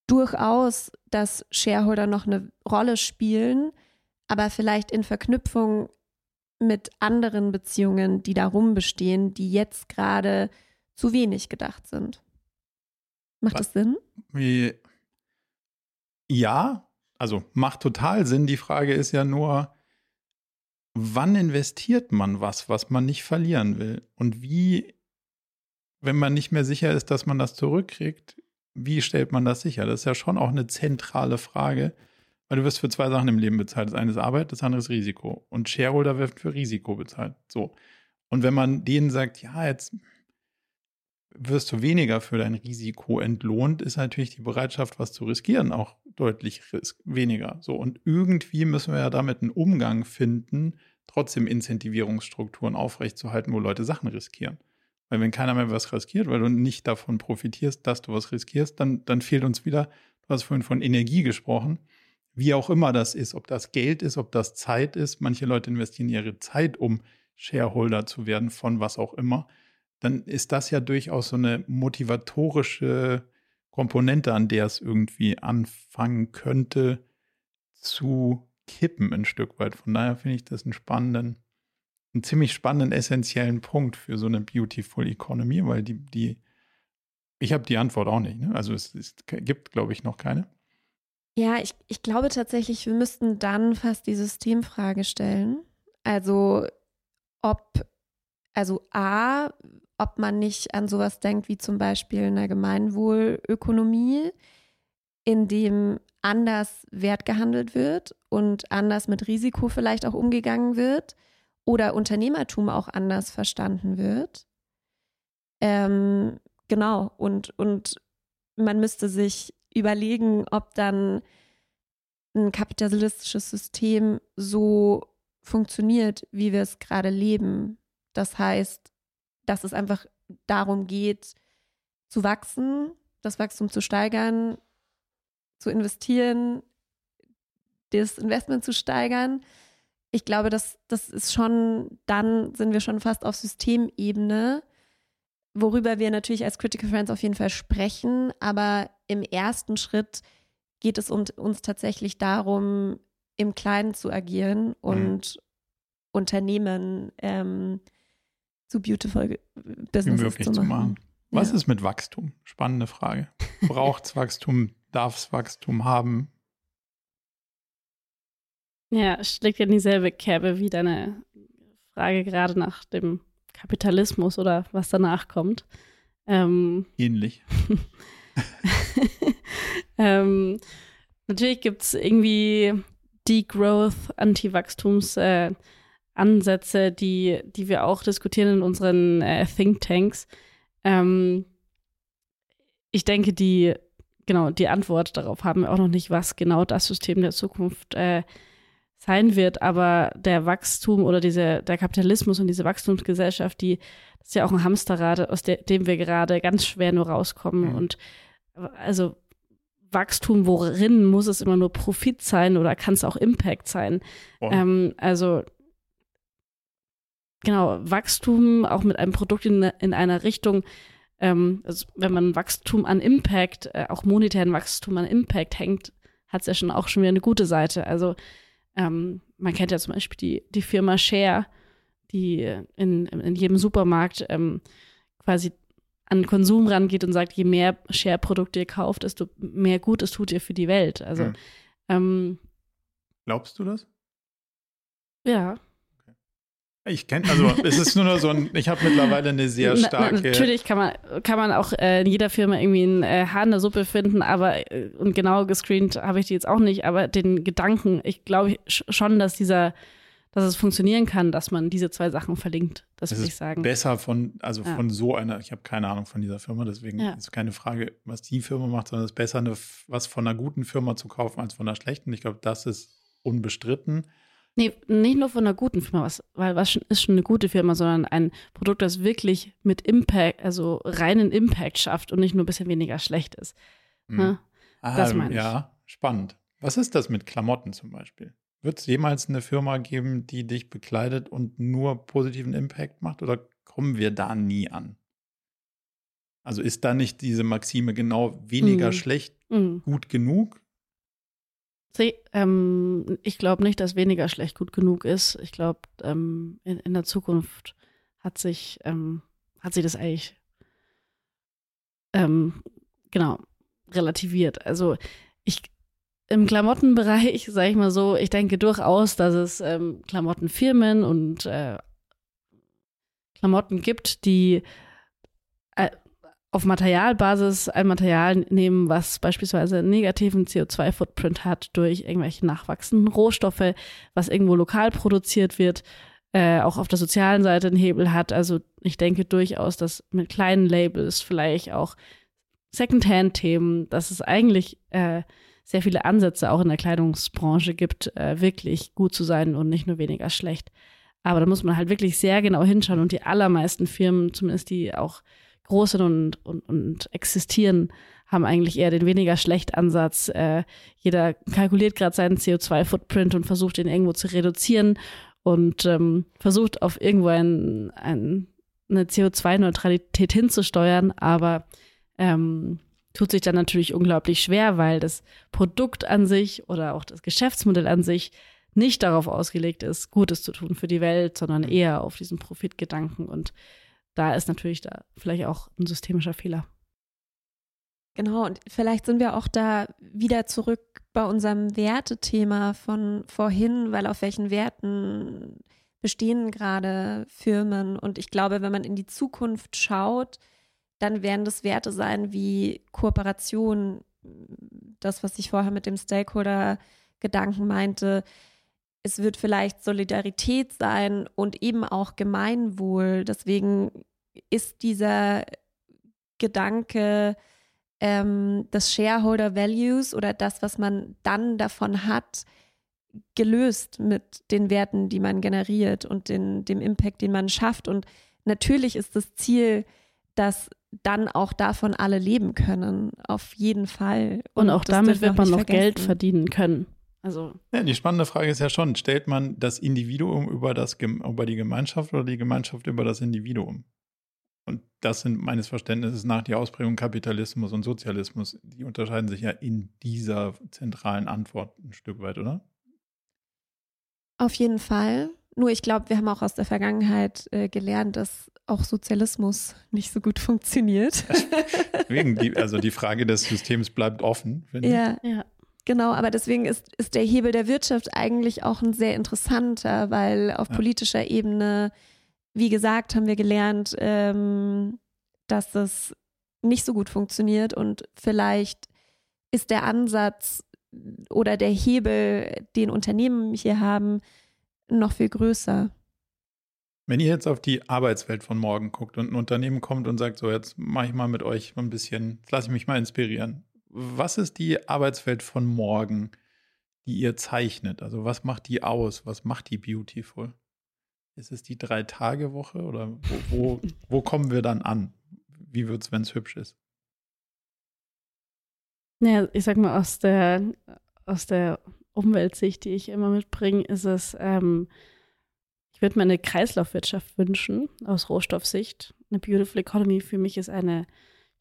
durchaus, dass Shareholder noch eine Rolle spielen, aber vielleicht in Verknüpfung mit anderen Beziehungen, die darum bestehen, die jetzt gerade zu wenig gedacht sind. Macht das Sinn?
Ja, also macht total Sinn. Die Frage ist ja nur, wann investiert man was, was man nicht verlieren will? Und wie, wenn man nicht mehr sicher ist, dass man das zurückkriegt, wie stellt man das sicher? Das ist ja schon auch eine zentrale Frage, weil du wirst für zwei Sachen im Leben bezahlt. Das eine ist Arbeit, das andere ist Risiko. Und Shareholder wird für Risiko bezahlt. So. Und wenn man denen sagt, ja, jetzt wirst du weniger für dein Risiko entlohnt, ist natürlich die Bereitschaft, was zu riskieren, auch deutlich weniger. So, und irgendwie müssen wir ja damit einen Umgang finden, trotzdem Incentivierungsstrukturen aufrechtzuerhalten, wo Leute Sachen riskieren. Weil wenn keiner mehr was riskiert, weil du nicht davon profitierst, dass du was riskierst, dann, dann fehlt uns wieder, du hast vorhin von Energie gesprochen, wie auch immer das ist, ob das Geld ist, ob das Zeit ist. Manche Leute investieren ihre Zeit, um Shareholder zu werden von was auch immer. Dann ist das ja durchaus so eine motivatorische Komponente, an der es irgendwie anfangen könnte zu kippen ein Stück weit. Von daher finde ich das einen spannenden, einen ziemlich spannenden, essentiellen Punkt für so eine Beautiful Economy, weil die, die, ich habe die Antwort auch nicht. Ne? Also es, es gibt, glaube ich, noch keine.
Ja, ich, ich glaube tatsächlich, wir müssten dann fast die Systemfrage stellen. Also ob, also A, ob man nicht an sowas denkt wie zum Beispiel eine Gemeinwohlökonomie, in dem anders Wert gehandelt wird und anders mit Risiko vielleicht auch umgegangen wird oder Unternehmertum auch anders verstanden wird. Ähm, genau, und, und man müsste sich überlegen, ob dann ein kapitalistisches System so funktioniert, wie wir es gerade leben. Das heißt, dass es einfach darum geht, zu wachsen, das Wachstum zu steigern, zu investieren, das Investment zu steigern. Ich glaube, das, das ist schon, dann sind wir schon fast auf Systemebene, worüber wir natürlich als Critical Friends auf jeden Fall sprechen. Aber im ersten Schritt geht es um, uns tatsächlich darum, im Kleinen zu agieren und mhm. Unternehmen ähm, zu beautiful
möglich zu machen. Zu machen. Was ja. ist mit Wachstum? Spannende Frage. Braucht es Wachstum? Darf es Wachstum haben?
Ja, schlägt ja in dieselbe Kerbe wie deine Frage gerade nach dem Kapitalismus oder was danach kommt.
Ähm, Ähnlich.
ähm, natürlich gibt es irgendwie Degrowth, Anti-Wachstums- äh, Ansätze, die, die wir auch diskutieren in unseren äh, Thinktanks. Ähm, ich denke, die, genau, die Antwort darauf haben wir auch noch nicht, was genau das System der Zukunft äh, sein wird, aber der Wachstum oder diese, der Kapitalismus und diese Wachstumsgesellschaft, die das ist ja auch ein Hamsterrad, aus de, dem wir gerade ganz schwer nur rauskommen. Mhm. Und also Wachstum, worin muss es immer nur Profit sein oder kann es auch Impact sein? Ähm, also genau, Wachstum auch mit einem Produkt in, in einer Richtung, ähm, also wenn man Wachstum an Impact, äh, auch monetären Wachstum an Impact hängt, hat es ja schon auch schon wieder eine gute Seite. Also ähm, man kennt ja zum Beispiel die, die Firma Share, die in, in jedem Supermarkt ähm, quasi an Konsum rangeht und sagt, je mehr Share-Produkte ihr kauft, desto mehr Gutes tut ihr für die Welt. Also hm. ähm,
Glaubst du das?
Ja.
Ich kenne, also es ist nur noch so ein, ich habe mittlerweile eine sehr starke.
Na, natürlich kann man, kann man auch äh, in jeder Firma irgendwie ein äh, Haar in der Suppe finden, aber äh, und genau gescreent habe ich die jetzt auch nicht, aber den Gedanken, ich glaube schon, dass dieser, dass es funktionieren kann, dass man diese zwei Sachen verlinkt. Das würde ich sagen.
Besser von, also ja. von so einer, ich habe keine Ahnung von dieser Firma, deswegen ja. ist keine Frage, was die Firma macht, sondern es ist besser, eine, was von einer guten Firma zu kaufen als von einer schlechten. Ich glaube, das ist unbestritten.
Nee, nicht nur von einer guten Firma, was, weil was ist schon eine gute Firma, sondern ein Produkt, das wirklich mit Impact, also reinen Impact schafft und nicht nur ein bisschen weniger schlecht ist.
Mhm. Ne? Ah, das meine ich. Ja, spannend. Was ist das mit Klamotten zum Beispiel? Wird es jemals eine Firma geben, die dich bekleidet und nur positiven Impact macht oder kommen wir da nie an? Also ist da nicht diese Maxime genau weniger mhm. schlecht mhm. gut genug?
Ähm, ich glaube nicht, dass weniger schlecht gut genug ist. Ich glaube, ähm, in, in, der Zukunft hat sich, ähm, hat sich das eigentlich ähm, genau relativiert. Also ich im Klamottenbereich, sage ich mal so, ich denke durchaus, dass es ähm, Klamottenfirmen und äh, Klamotten gibt, die äh, auf Materialbasis ein Material nehmen, was beispielsweise einen negativen CO2-Footprint hat durch irgendwelche nachwachsenden Rohstoffe, was irgendwo lokal produziert wird, äh, auch auf der sozialen Seite einen Hebel hat. Also ich denke durchaus, dass mit kleinen Labels vielleicht auch Secondhand-Themen, dass es eigentlich äh, sehr viele Ansätze auch in der Kleidungsbranche gibt, äh, wirklich gut zu sein und nicht nur weniger schlecht. Aber da muss man halt wirklich sehr genau hinschauen und die allermeisten Firmen, zumindest die auch groß sind und, und, und existieren, haben eigentlich eher den weniger schlecht Ansatz. Äh, jeder kalkuliert gerade seinen CO2-Footprint und versucht ihn irgendwo zu reduzieren und ähm, versucht auf irgendwo ein, ein, eine CO2-Neutralität hinzusteuern, aber ähm, tut sich dann natürlich unglaublich schwer, weil das Produkt an sich oder auch das Geschäftsmodell an sich nicht darauf ausgelegt ist, Gutes zu tun für die Welt, sondern eher auf diesen Profitgedanken und da ist natürlich da vielleicht auch ein systemischer Fehler.
Genau, und vielleicht sind wir auch da wieder zurück bei unserem Wertethema von vorhin, weil auf welchen Werten bestehen gerade Firmen. Und ich glaube, wenn man in die Zukunft schaut, dann werden das Werte sein wie Kooperation, das, was ich vorher mit dem Stakeholder-Gedanken meinte, es wird vielleicht Solidarität sein und eben auch Gemeinwohl. Deswegen ist dieser Gedanke ähm, des Shareholder Values oder das, was man dann davon hat, gelöst mit den Werten, die man generiert und den, dem Impact, den man schafft. Und natürlich ist das Ziel, dass dann auch davon alle leben können, auf jeden Fall.
Und, und auch damit wird man noch vergessen. Geld verdienen können. Also.
Ja, die spannende Frage ist ja schon, stellt man das Individuum über, das, über die Gemeinschaft oder die Gemeinschaft über das Individuum? Und das sind meines Verständnisses nach die Ausprägung Kapitalismus und Sozialismus. Die unterscheiden sich ja in dieser zentralen Antwort ein Stück weit, oder?
Auf jeden Fall. Nur ich glaube, wir haben auch aus der Vergangenheit äh, gelernt, dass auch Sozialismus nicht so gut funktioniert.
Deswegen, die, also die Frage des Systems bleibt offen.
Ja, ich. ja. Genau, aber deswegen ist, ist der Hebel der Wirtschaft eigentlich auch ein sehr interessanter, weil auf ja. politischer Ebene, wie gesagt, haben wir gelernt, ähm, dass das nicht so gut funktioniert und vielleicht ist der Ansatz oder der Hebel, den Unternehmen hier haben, noch viel größer.
Wenn ihr jetzt auf die Arbeitswelt von morgen guckt und ein Unternehmen kommt und sagt, so jetzt mache ich mal mit euch ein bisschen, lasse ich mich mal inspirieren was ist die Arbeitswelt von morgen, die ihr zeichnet? Also was macht die aus? Was macht die beautiful? Ist es die Drei-Tage-Woche oder wo, wo, wo kommen wir dann an? Wie wird es, wenn es hübsch ist?
Naja, ich sag mal, aus der, aus der Umweltsicht, die ich immer mitbringe, ist es, ähm, ich würde mir eine Kreislaufwirtschaft wünschen, aus Rohstoffsicht. Eine Beautiful Economy für mich ist eine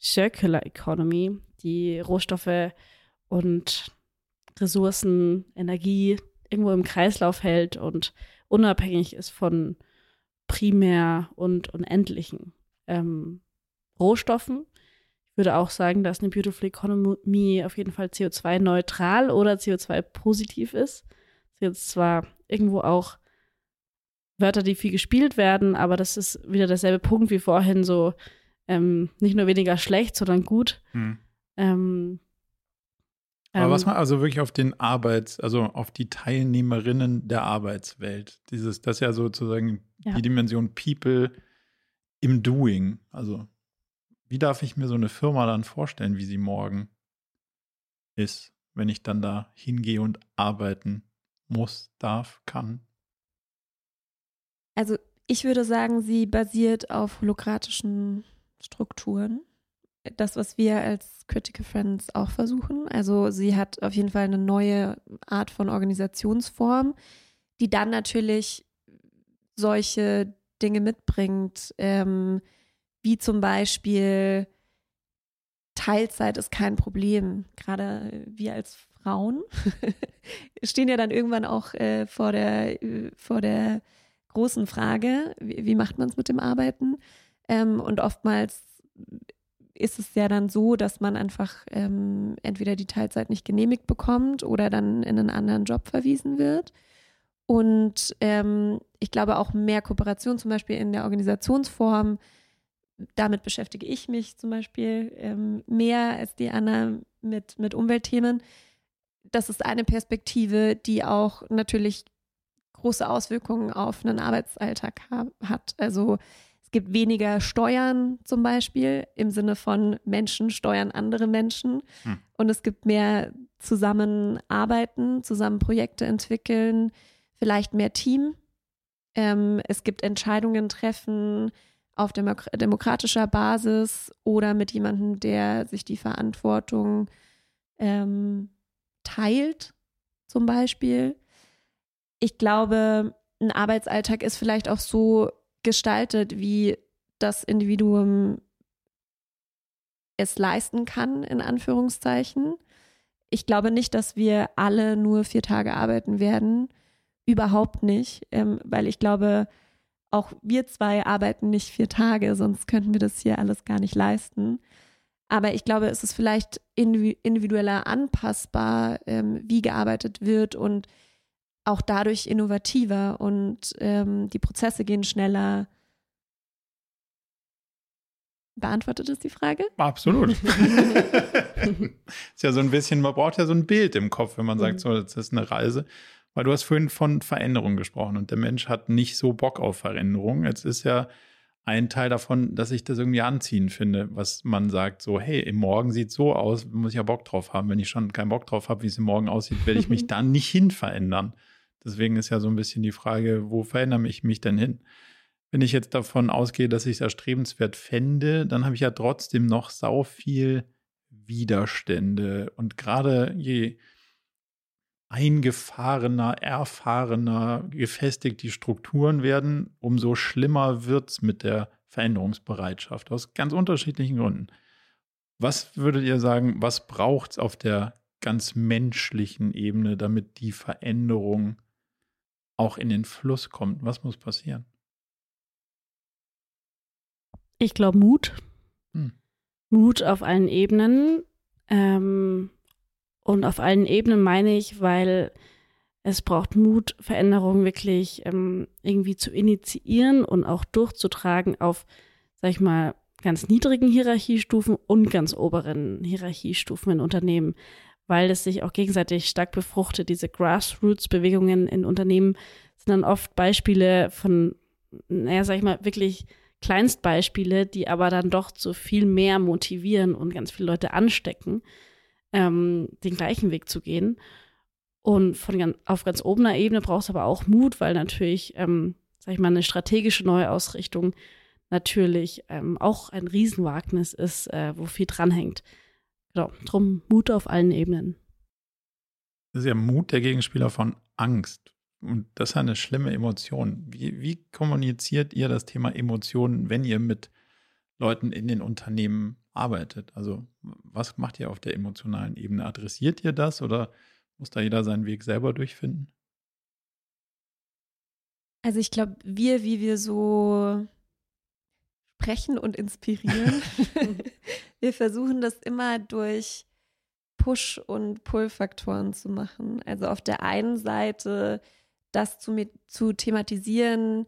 Circular Economy, die Rohstoffe und Ressourcen, Energie irgendwo im Kreislauf hält und unabhängig ist von primär und unendlichen ähm, Rohstoffen. Ich würde auch sagen, dass eine Beautiful Economy auf jeden Fall CO2-neutral oder CO2-positiv ist. Das ist jetzt zwar irgendwo auch Wörter, die viel gespielt werden, aber das ist wieder derselbe Punkt wie vorhin, so ähm, nicht nur weniger schlecht, sondern gut. Hm. Ähm,
aber was ähm, man also wirklich auf den Arbeits-, also auf die Teilnehmerinnen der Arbeitswelt, dieses, das ist ja sozusagen ja. die Dimension People im Doing. Also, wie darf ich mir so eine Firma dann vorstellen, wie sie morgen ist, wenn ich dann da hingehe und arbeiten muss, darf, kann?
Also, ich würde sagen, sie basiert auf holokratischen Strukturen das, was wir als Critical Friends auch versuchen. Also sie hat auf jeden Fall eine neue Art von Organisationsform, die dann natürlich solche Dinge mitbringt, ähm, wie zum Beispiel Teilzeit ist kein Problem. Gerade wir als Frauen stehen ja dann irgendwann auch äh, vor, der, äh, vor der großen Frage, wie, wie macht man es mit dem Arbeiten? Ähm, und oftmals ist es ja dann so, dass man einfach ähm, entweder die Teilzeit nicht genehmigt bekommt oder dann in einen anderen Job verwiesen wird. Und ähm, ich glaube auch mehr Kooperation zum Beispiel in der Organisationsform. Damit beschäftige ich mich zum Beispiel ähm, mehr als die Anna mit, mit Umweltthemen. Das ist eine Perspektive, die auch natürlich große Auswirkungen auf einen Arbeitsalltag hat. Also gibt weniger Steuern zum Beispiel im Sinne von Menschen steuern andere Menschen. Hm. Und es gibt mehr Zusammenarbeiten, zusammen Projekte entwickeln, vielleicht mehr Team. Ähm, es gibt Entscheidungen treffen auf demok demokratischer Basis oder mit jemandem, der sich die Verantwortung ähm, teilt, zum Beispiel. Ich glaube, ein Arbeitsalltag ist vielleicht auch so gestaltet, wie das Individuum es leisten kann, in Anführungszeichen. Ich glaube nicht, dass wir alle nur vier Tage arbeiten werden. Überhaupt nicht, ähm, weil ich glaube, auch wir zwei arbeiten nicht vier Tage, sonst könnten wir das hier alles gar nicht leisten. Aber ich glaube, es ist vielleicht individueller anpassbar, ähm, wie gearbeitet wird und auch dadurch innovativer und ähm, die Prozesse gehen schneller. Beantwortet das die Frage?
Absolut. ist ja so ein bisschen, man braucht ja so ein Bild im Kopf, wenn man sagt, mhm. so, das ist eine Reise. Weil du hast vorhin von Veränderung gesprochen und der Mensch hat nicht so Bock auf Veränderung. Jetzt ist ja ein Teil davon, dass ich das irgendwie anziehen finde, was man sagt, so, hey, im Morgen sieht so aus, muss ich ja Bock drauf haben. Wenn ich schon keinen Bock drauf habe, wie es im Morgen aussieht, werde ich mich da nicht hin verändern. Deswegen ist ja so ein bisschen die Frage, wo verändere ich mich denn hin? Wenn ich jetzt davon ausgehe, dass ich es erstrebenswert fände, dann habe ich ja trotzdem noch sau viel Widerstände. Und gerade je eingefahrener, erfahrener, gefestigt die Strukturen werden, umso schlimmer wird es mit der Veränderungsbereitschaft aus ganz unterschiedlichen Gründen. Was würdet ihr sagen, was braucht es auf der ganz menschlichen Ebene, damit die Veränderung auch in den Fluss kommt? Was muss passieren?
Ich glaube Mut. Hm. Mut auf allen Ebenen. Ähm, und auf allen Ebenen meine ich, weil es braucht Mut, Veränderungen wirklich ähm, irgendwie zu initiieren und auch durchzutragen auf, sag ich mal, ganz niedrigen Hierarchiestufen und ganz oberen Hierarchiestufen in Unternehmen weil es sich auch gegenseitig stark befruchtet. Diese Grassroots-Bewegungen in Unternehmen sind dann oft Beispiele von, naja, sag ich mal, wirklich Kleinstbeispiele, die aber dann doch zu viel mehr motivieren und ganz viele Leute anstecken, ähm, den gleichen Weg zu gehen. Und von auf ganz obener Ebene braucht es aber auch Mut, weil natürlich, ähm, sag ich mal, eine strategische Neuausrichtung natürlich ähm, auch ein Riesenwagnis ist, äh, wo viel dranhängt. Genau, drum Mut auf allen Ebenen.
Das ist ja Mut der Gegenspieler von Angst. Und das ist eine schlimme Emotion. Wie, wie kommuniziert ihr das Thema Emotionen, wenn ihr mit Leuten in den Unternehmen arbeitet? Also, was macht ihr auf der emotionalen Ebene? Adressiert ihr das oder muss da jeder seinen Weg selber durchfinden?
Also, ich glaube, wir, wie wir so sprechen und inspirieren, wir versuchen das immer durch Push- und Pull-Faktoren zu machen. Also auf der einen Seite das zu, zu thematisieren,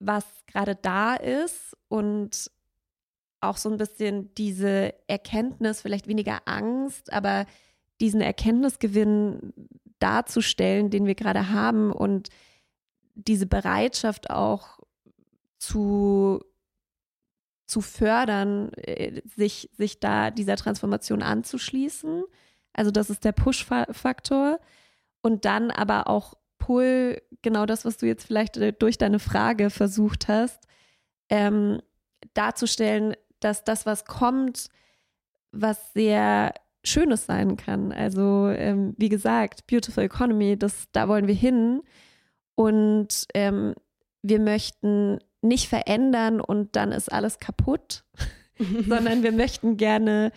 was gerade da ist und auch so ein bisschen diese Erkenntnis, vielleicht weniger Angst, aber diesen Erkenntnisgewinn darzustellen, den wir gerade haben und diese Bereitschaft auch zu, zu fördern, äh, sich, sich da dieser Transformation anzuschließen. Also das ist der Push-Faktor. Und dann aber auch Pull, genau das, was du jetzt vielleicht äh, durch deine Frage versucht hast, ähm, darzustellen, dass das, was kommt, was sehr Schönes sein kann. Also ähm, wie gesagt, Beautiful Economy, das, da wollen wir hin. Und ähm, wir möchten nicht verändern und dann ist alles kaputt, sondern wir möchten gerne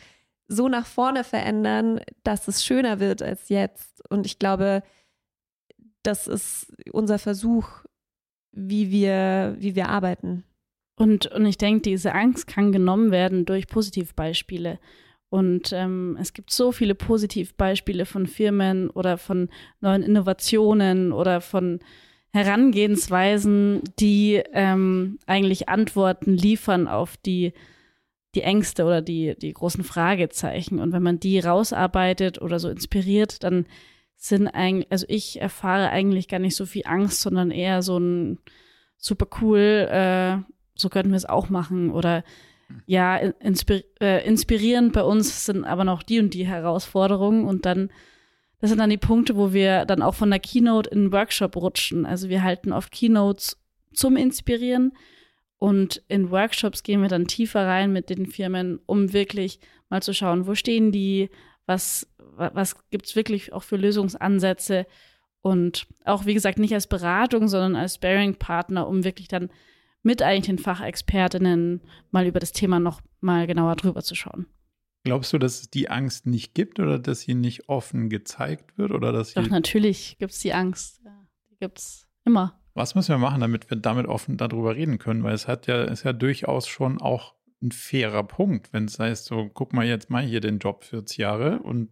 so nach vorne verändern, dass es schöner wird als jetzt. Und ich glaube, das ist unser Versuch, wie wir, wie wir arbeiten.
Und, und ich denke, diese Angst kann genommen werden durch Positivbeispiele. Und ähm, es gibt so viele Positivbeispiele von Firmen oder von neuen Innovationen oder von Herangehensweisen, die ähm, eigentlich Antworten liefern auf die, die Ängste oder die, die großen Fragezeichen. Und wenn man die rausarbeitet oder so inspiriert, dann sind eigentlich, also ich erfahre eigentlich gar nicht so viel Angst, sondern eher so ein super cool, äh, so könnten wir es auch machen oder ja, inspir äh, inspirierend bei uns sind aber noch die und die Herausforderungen und dann, das sind dann die Punkte, wo wir dann auch von der Keynote in den Workshop rutschen. Also wir halten oft Keynotes zum Inspirieren und in Workshops gehen wir dann tiefer rein mit den Firmen, um wirklich mal zu schauen, wo stehen die, was, was gibt es wirklich auch für Lösungsansätze und auch, wie gesagt, nicht als Beratung, sondern als Sparing-Partner, um wirklich dann mit eigentlich den Fachexpertinnen mal über das Thema noch mal genauer drüber zu schauen.
Glaubst du, dass es die Angst nicht gibt oder dass sie nicht offen gezeigt wird oder dass
Doch, natürlich gibt es die Angst. Ja, die gibt es immer.
Was müssen wir machen, damit wir damit offen darüber reden können? Weil es hat ja, ist ja durchaus schon auch ein fairer Punkt, wenn es heißt, so, guck mal, jetzt mal hier den Job 40 Jahre und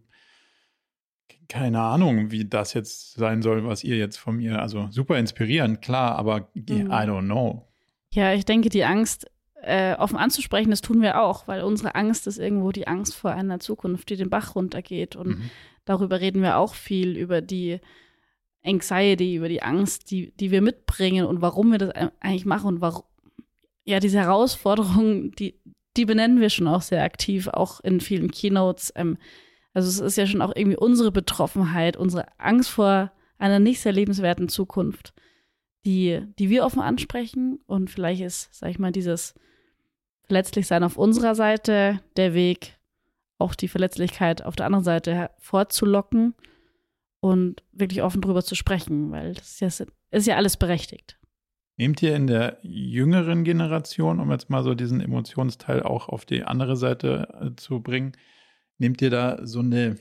keine Ahnung, wie das jetzt sein soll, was ihr jetzt von mir, also super inspirierend, klar, aber mhm. I don't know.
Ja, ich denke, die Angst äh, offen anzusprechen, das tun wir auch, weil unsere Angst ist irgendwo die Angst vor einer Zukunft, die den Bach runtergeht. Und mhm. darüber reden wir auch viel, über die Anxiety, über die Angst, die, die wir mitbringen und warum wir das eigentlich machen und warum, ja, diese Herausforderungen, die, die benennen wir schon auch sehr aktiv, auch in vielen Keynotes. Ähm, also es ist ja schon auch irgendwie unsere Betroffenheit, unsere Angst vor einer nicht sehr lebenswerten Zukunft, die, die wir offen ansprechen. Und vielleicht ist, sag ich mal, dieses Verletzlichsein auf unserer Seite der Weg, auch die Verletzlichkeit auf der anderen Seite hervorzulocken und wirklich offen drüber zu sprechen, weil das ist ja, ist ja alles berechtigt.
Nehmt ihr in der jüngeren Generation, um jetzt mal so diesen Emotionsteil auch auf die andere Seite äh, zu bringen, nehmt ihr da so eine,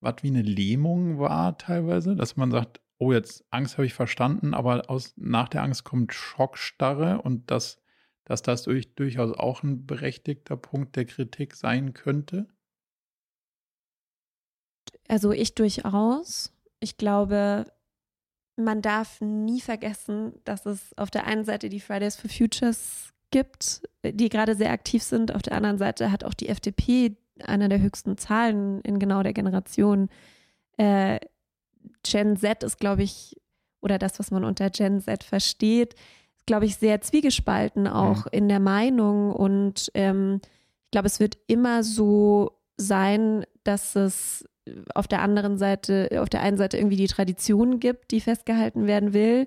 was wie eine Lähmung wahr teilweise, dass man sagt, oh, jetzt Angst habe ich verstanden, aber aus, nach der Angst kommt Schockstarre und dass, dass das durch, durchaus auch ein berechtigter Punkt der Kritik sein könnte?
Also ich durchaus. Ich glaube, man darf nie vergessen, dass es auf der einen Seite die Fridays for Futures gibt, die gerade sehr aktiv sind. Auf der anderen Seite hat auch die FDP einer der höchsten Zahlen in genau der Generation. Äh, Gen Z ist, glaube ich, oder das, was man unter Gen Z versteht, glaube ich, sehr zwiegespalten auch mhm. in der Meinung. Und ähm, ich glaube, es wird immer so sein, dass es auf der anderen Seite, auf der einen Seite irgendwie die Tradition gibt, die festgehalten werden will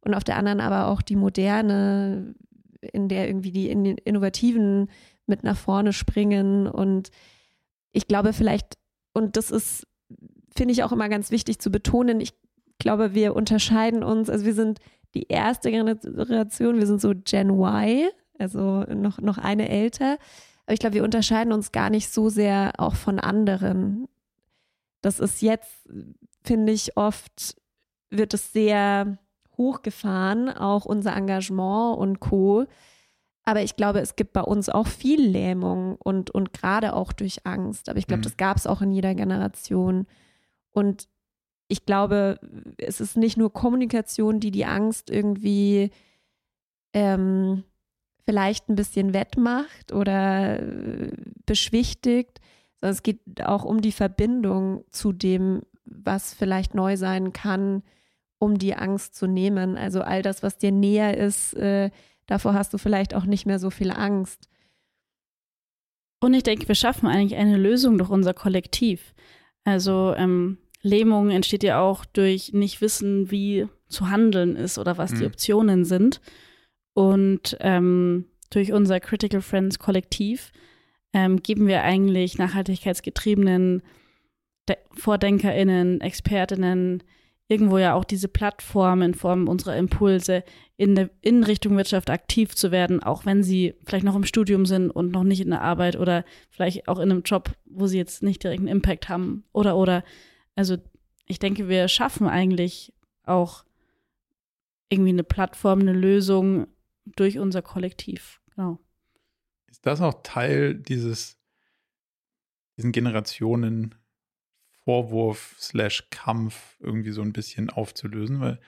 und auf der anderen aber auch die moderne, in der irgendwie die Innovativen mit nach vorne springen und ich glaube vielleicht, und das ist, finde ich auch immer ganz wichtig zu betonen, ich glaube, wir unterscheiden uns, also wir sind die erste Generation, wir sind so Gen Y, also noch, noch eine älter. Aber ich glaube, wir unterscheiden uns gar nicht so sehr auch von anderen. Das ist jetzt, finde ich, oft wird es sehr hochgefahren, auch unser Engagement und Co. Aber ich glaube, es gibt bei uns auch viel Lähmung und, und gerade auch durch Angst. Aber ich glaube, mhm. das gab es auch in jeder Generation. Und ich glaube, es ist nicht nur Kommunikation, die die Angst irgendwie ähm, vielleicht ein bisschen wettmacht oder äh, beschwichtigt, sondern es geht auch um die Verbindung zu dem, was vielleicht neu sein kann, um die Angst zu nehmen. Also all das, was dir näher ist, äh, davor hast du vielleicht auch nicht mehr so viel Angst.
Und ich denke, wir schaffen eigentlich eine Lösung durch unser Kollektiv. Also ähm, Lähmung entsteht ja auch durch nicht wissen, wie zu handeln ist oder was mhm. die Optionen sind. Und ähm, durch unser Critical Friends Kollektiv ähm, geben wir eigentlich nachhaltigkeitsgetriebenen De VordenkerInnen, ExpertInnen irgendwo ja auch diese Plattform in Form unserer Impulse in, der, in Richtung Wirtschaft aktiv zu werden, auch wenn sie vielleicht noch im Studium sind und noch nicht in der Arbeit oder vielleicht auch in einem Job, wo sie jetzt nicht direkt einen Impact haben oder oder. Also ich denke, wir schaffen eigentlich auch irgendwie eine Plattform, eine Lösung, durch unser Kollektiv. Genau.
Ist das auch Teil dieses, diesen Generationen Vorwurf slash Kampf irgendwie so ein bisschen aufzulösen? Weil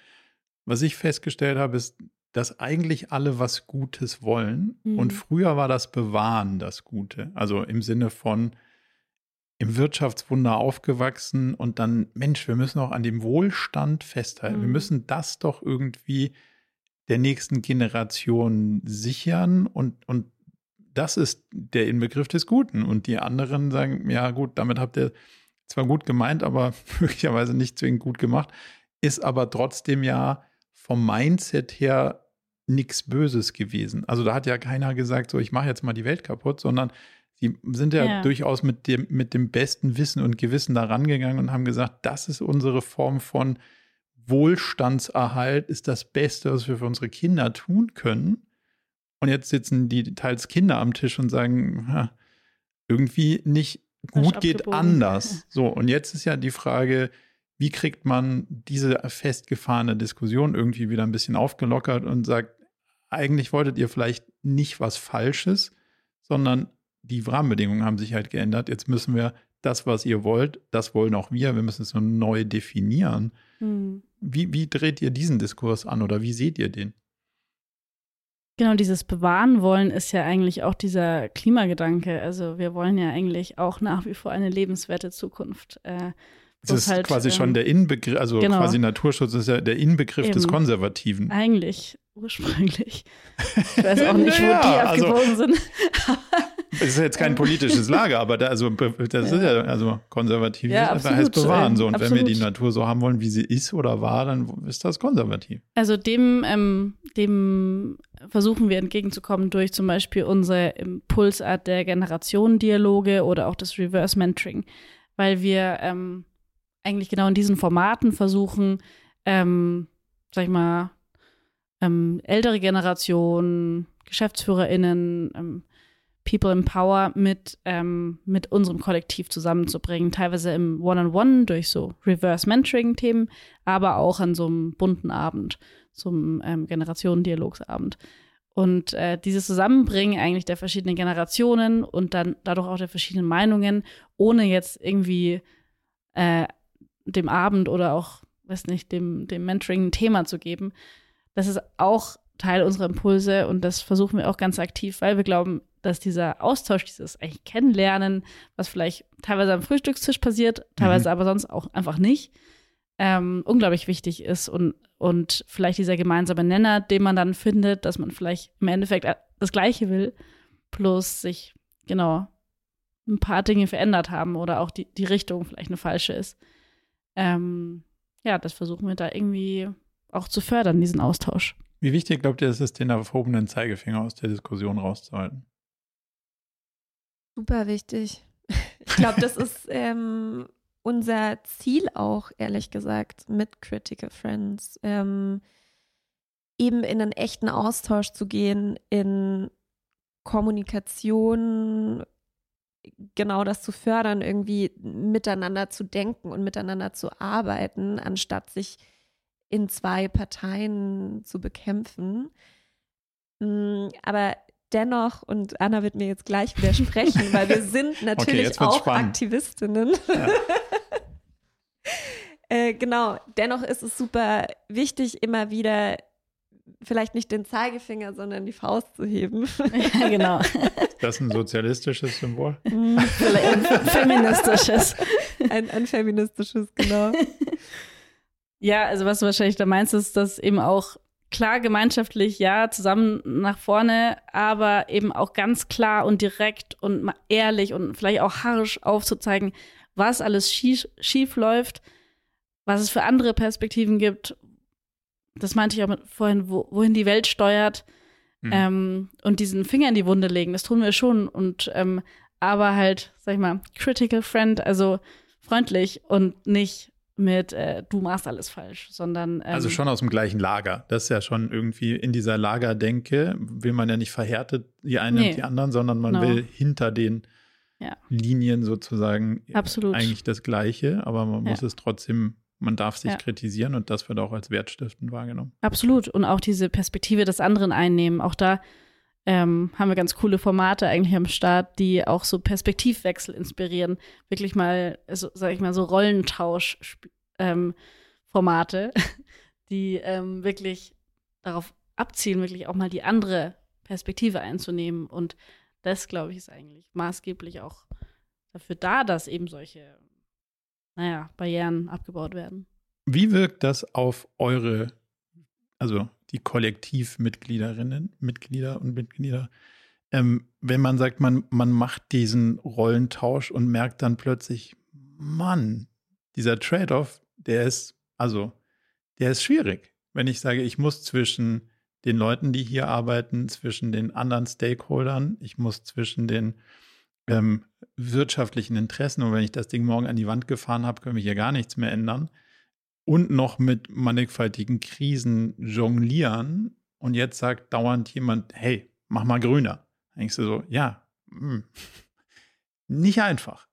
was ich festgestellt habe, ist, dass eigentlich alle was Gutes wollen. Mhm. Und früher war das Bewahren das Gute. Also im Sinne von im Wirtschaftswunder aufgewachsen und dann, Mensch, wir müssen auch an dem Wohlstand festhalten. Mhm. Wir müssen das doch irgendwie der nächsten Generation sichern und, und das ist der Inbegriff des Guten. Und die anderen sagen, ja gut, damit habt ihr zwar gut gemeint, aber möglicherweise nicht zwingend gut gemacht, ist aber trotzdem ja vom Mindset her nichts Böses gewesen. Also da hat ja keiner gesagt, so ich mache jetzt mal die Welt kaputt, sondern sie sind ja, ja, durchaus mit dem, mit dem besten Wissen und Gewissen da rangegangen und haben gesagt, das ist unsere Form von Wohlstandserhalt ist das Beste, was wir für unsere Kinder tun können. Und jetzt sitzen die teils Kinder am Tisch und sagen, irgendwie nicht gut geht anders. So, und jetzt ist ja die Frage, wie kriegt man diese festgefahrene Diskussion irgendwie wieder ein bisschen aufgelockert und sagt, eigentlich wolltet ihr vielleicht nicht was Falsches, sondern die Rahmenbedingungen haben sich halt geändert. Jetzt müssen wir das, was ihr wollt, das wollen auch wir. Wir müssen es nur neu definieren. Hm. Wie, wie dreht ihr diesen Diskurs an oder wie seht ihr den?
Genau, dieses Bewahren wollen ist ja eigentlich auch dieser Klimagedanke. Also wir wollen ja eigentlich auch nach wie vor eine lebenswerte Zukunft. Äh,
das ist halt, quasi ähm, schon der Inbegriff, also genau. quasi Naturschutz ist ja der Inbegriff Eben. des Konservativen.
Eigentlich, ursprünglich. Ich weiß auch nicht, naja, wo die also abgebogen also, sind.
Es ist jetzt kein politisches Lager, aber da, also, das ja. ist ja, also konservativ ja, absolut, heißt bewahren. So. Und absolut. wenn wir die Natur so haben wollen, wie sie ist oder war, dann ist das konservativ.
Also dem, ähm, dem versuchen wir entgegenzukommen durch zum Beispiel unsere Impulsart der Generationendialoge oder auch das Reverse Mentoring, weil wir ähm, eigentlich genau in diesen Formaten versuchen, ähm, sag ich mal, ähm, ältere Generationen, GeschäftsführerInnen, ähm, People in Power mit, ähm, mit unserem Kollektiv zusammenzubringen. Teilweise im One-on-One -on -One durch so Reverse-Mentoring-Themen, aber auch an so einem bunten Abend, so einem ähm, Generationendialogsabend. Und äh, dieses Zusammenbringen eigentlich der verschiedenen Generationen und dann dadurch auch der verschiedenen Meinungen, ohne jetzt irgendwie äh, dem Abend oder auch, weiß nicht, dem, dem Mentoring ein Thema zu geben, das ist auch Teil unserer Impulse und das versuchen wir auch ganz aktiv, weil wir glauben, dass dieser Austausch, dieses eigentlich Kennenlernen, was vielleicht teilweise am Frühstückstisch passiert, teilweise mhm. aber sonst auch einfach nicht, ähm, unglaublich wichtig ist und, und vielleicht dieser gemeinsame Nenner, den man dann findet, dass man vielleicht im Endeffekt das Gleiche will, plus sich genau ein paar Dinge verändert haben oder auch die, die Richtung vielleicht eine falsche ist. Ähm, ja, das versuchen wir da irgendwie auch zu fördern, diesen Austausch.
Wie wichtig glaubt ihr, ist es, den erhobenen Zeigefinger aus der Diskussion rauszuhalten?
Super wichtig. Ich glaube, das ist ähm, unser Ziel auch, ehrlich gesagt, mit Critical Friends. Ähm, eben in einen echten Austausch zu gehen, in Kommunikation, genau das zu fördern, irgendwie miteinander zu denken und miteinander zu arbeiten, anstatt sich in zwei Parteien zu bekämpfen. Mm, aber dennoch, und Anna wird mir jetzt gleich widersprechen, weil wir sind natürlich okay, auch spannend. Aktivistinnen. Ja. äh, genau, dennoch ist es super wichtig, immer wieder vielleicht nicht den Zeigefinger, sondern die Faust zu heben.
Ja, genau.
Das ist ein sozialistisches Symbol?
Mm, vielleicht ein feministisches.
Ein, ein feministisches, genau.
Ja, also was du wahrscheinlich da meinst, ist, dass eben auch klar gemeinschaftlich, ja, zusammen nach vorne, aber eben auch ganz klar und direkt und ehrlich und vielleicht auch harsch aufzuzeigen, was alles schief, schief läuft, was es für andere Perspektiven gibt. Das meinte ich auch vorhin, wo, wohin die Welt steuert. Mhm. Ähm, und diesen Finger in die Wunde legen, das tun wir schon. Und ähm, aber halt, sag ich mal, critical friend, also freundlich und nicht mit äh, du machst alles falsch, sondern
ähm, also schon aus dem gleichen Lager. Das ist ja schon irgendwie in dieser Lagerdenke will man ja nicht verhärtet die einen nee. und die anderen, sondern man genau. will hinter den ja. Linien sozusagen
Absolut.
eigentlich das Gleiche, aber man muss es trotzdem man darf sich ja. kritisieren und das wird auch als wertstiftend wahrgenommen.
Absolut. Und auch diese Perspektive des anderen einnehmen. Auch da ähm, haben wir ganz coole Formate eigentlich am Start, die auch so Perspektivwechsel inspirieren. Wirklich mal, so, sag ich mal, so Rollentausch-Formate, ähm, die ähm, wirklich darauf abzielen, wirklich auch mal die andere Perspektive einzunehmen. Und das, glaube ich, ist eigentlich maßgeblich auch dafür da, dass eben solche, naja, Barrieren abgebaut werden.
Wie wirkt das auf eure, also die Kollektivmitgliederinnen, Mitglieder und Mitglieder, ähm, wenn man sagt, man, man macht diesen Rollentausch und merkt dann plötzlich, Mann, dieser Trade-off, der ist, also, der ist schwierig. Wenn ich sage, ich muss zwischen den Leuten, die hier arbeiten, zwischen den anderen Stakeholdern, ich muss zwischen den ähm, wirtschaftlichen Interessen und wenn ich das Ding morgen an die Wand gefahren habe, können wir hier gar nichts mehr ändern und noch mit mannigfaltigen Krisen jonglieren und jetzt sagt dauernd jemand, hey, mach mal grüner. denkst du so, ja, hm, nicht einfach.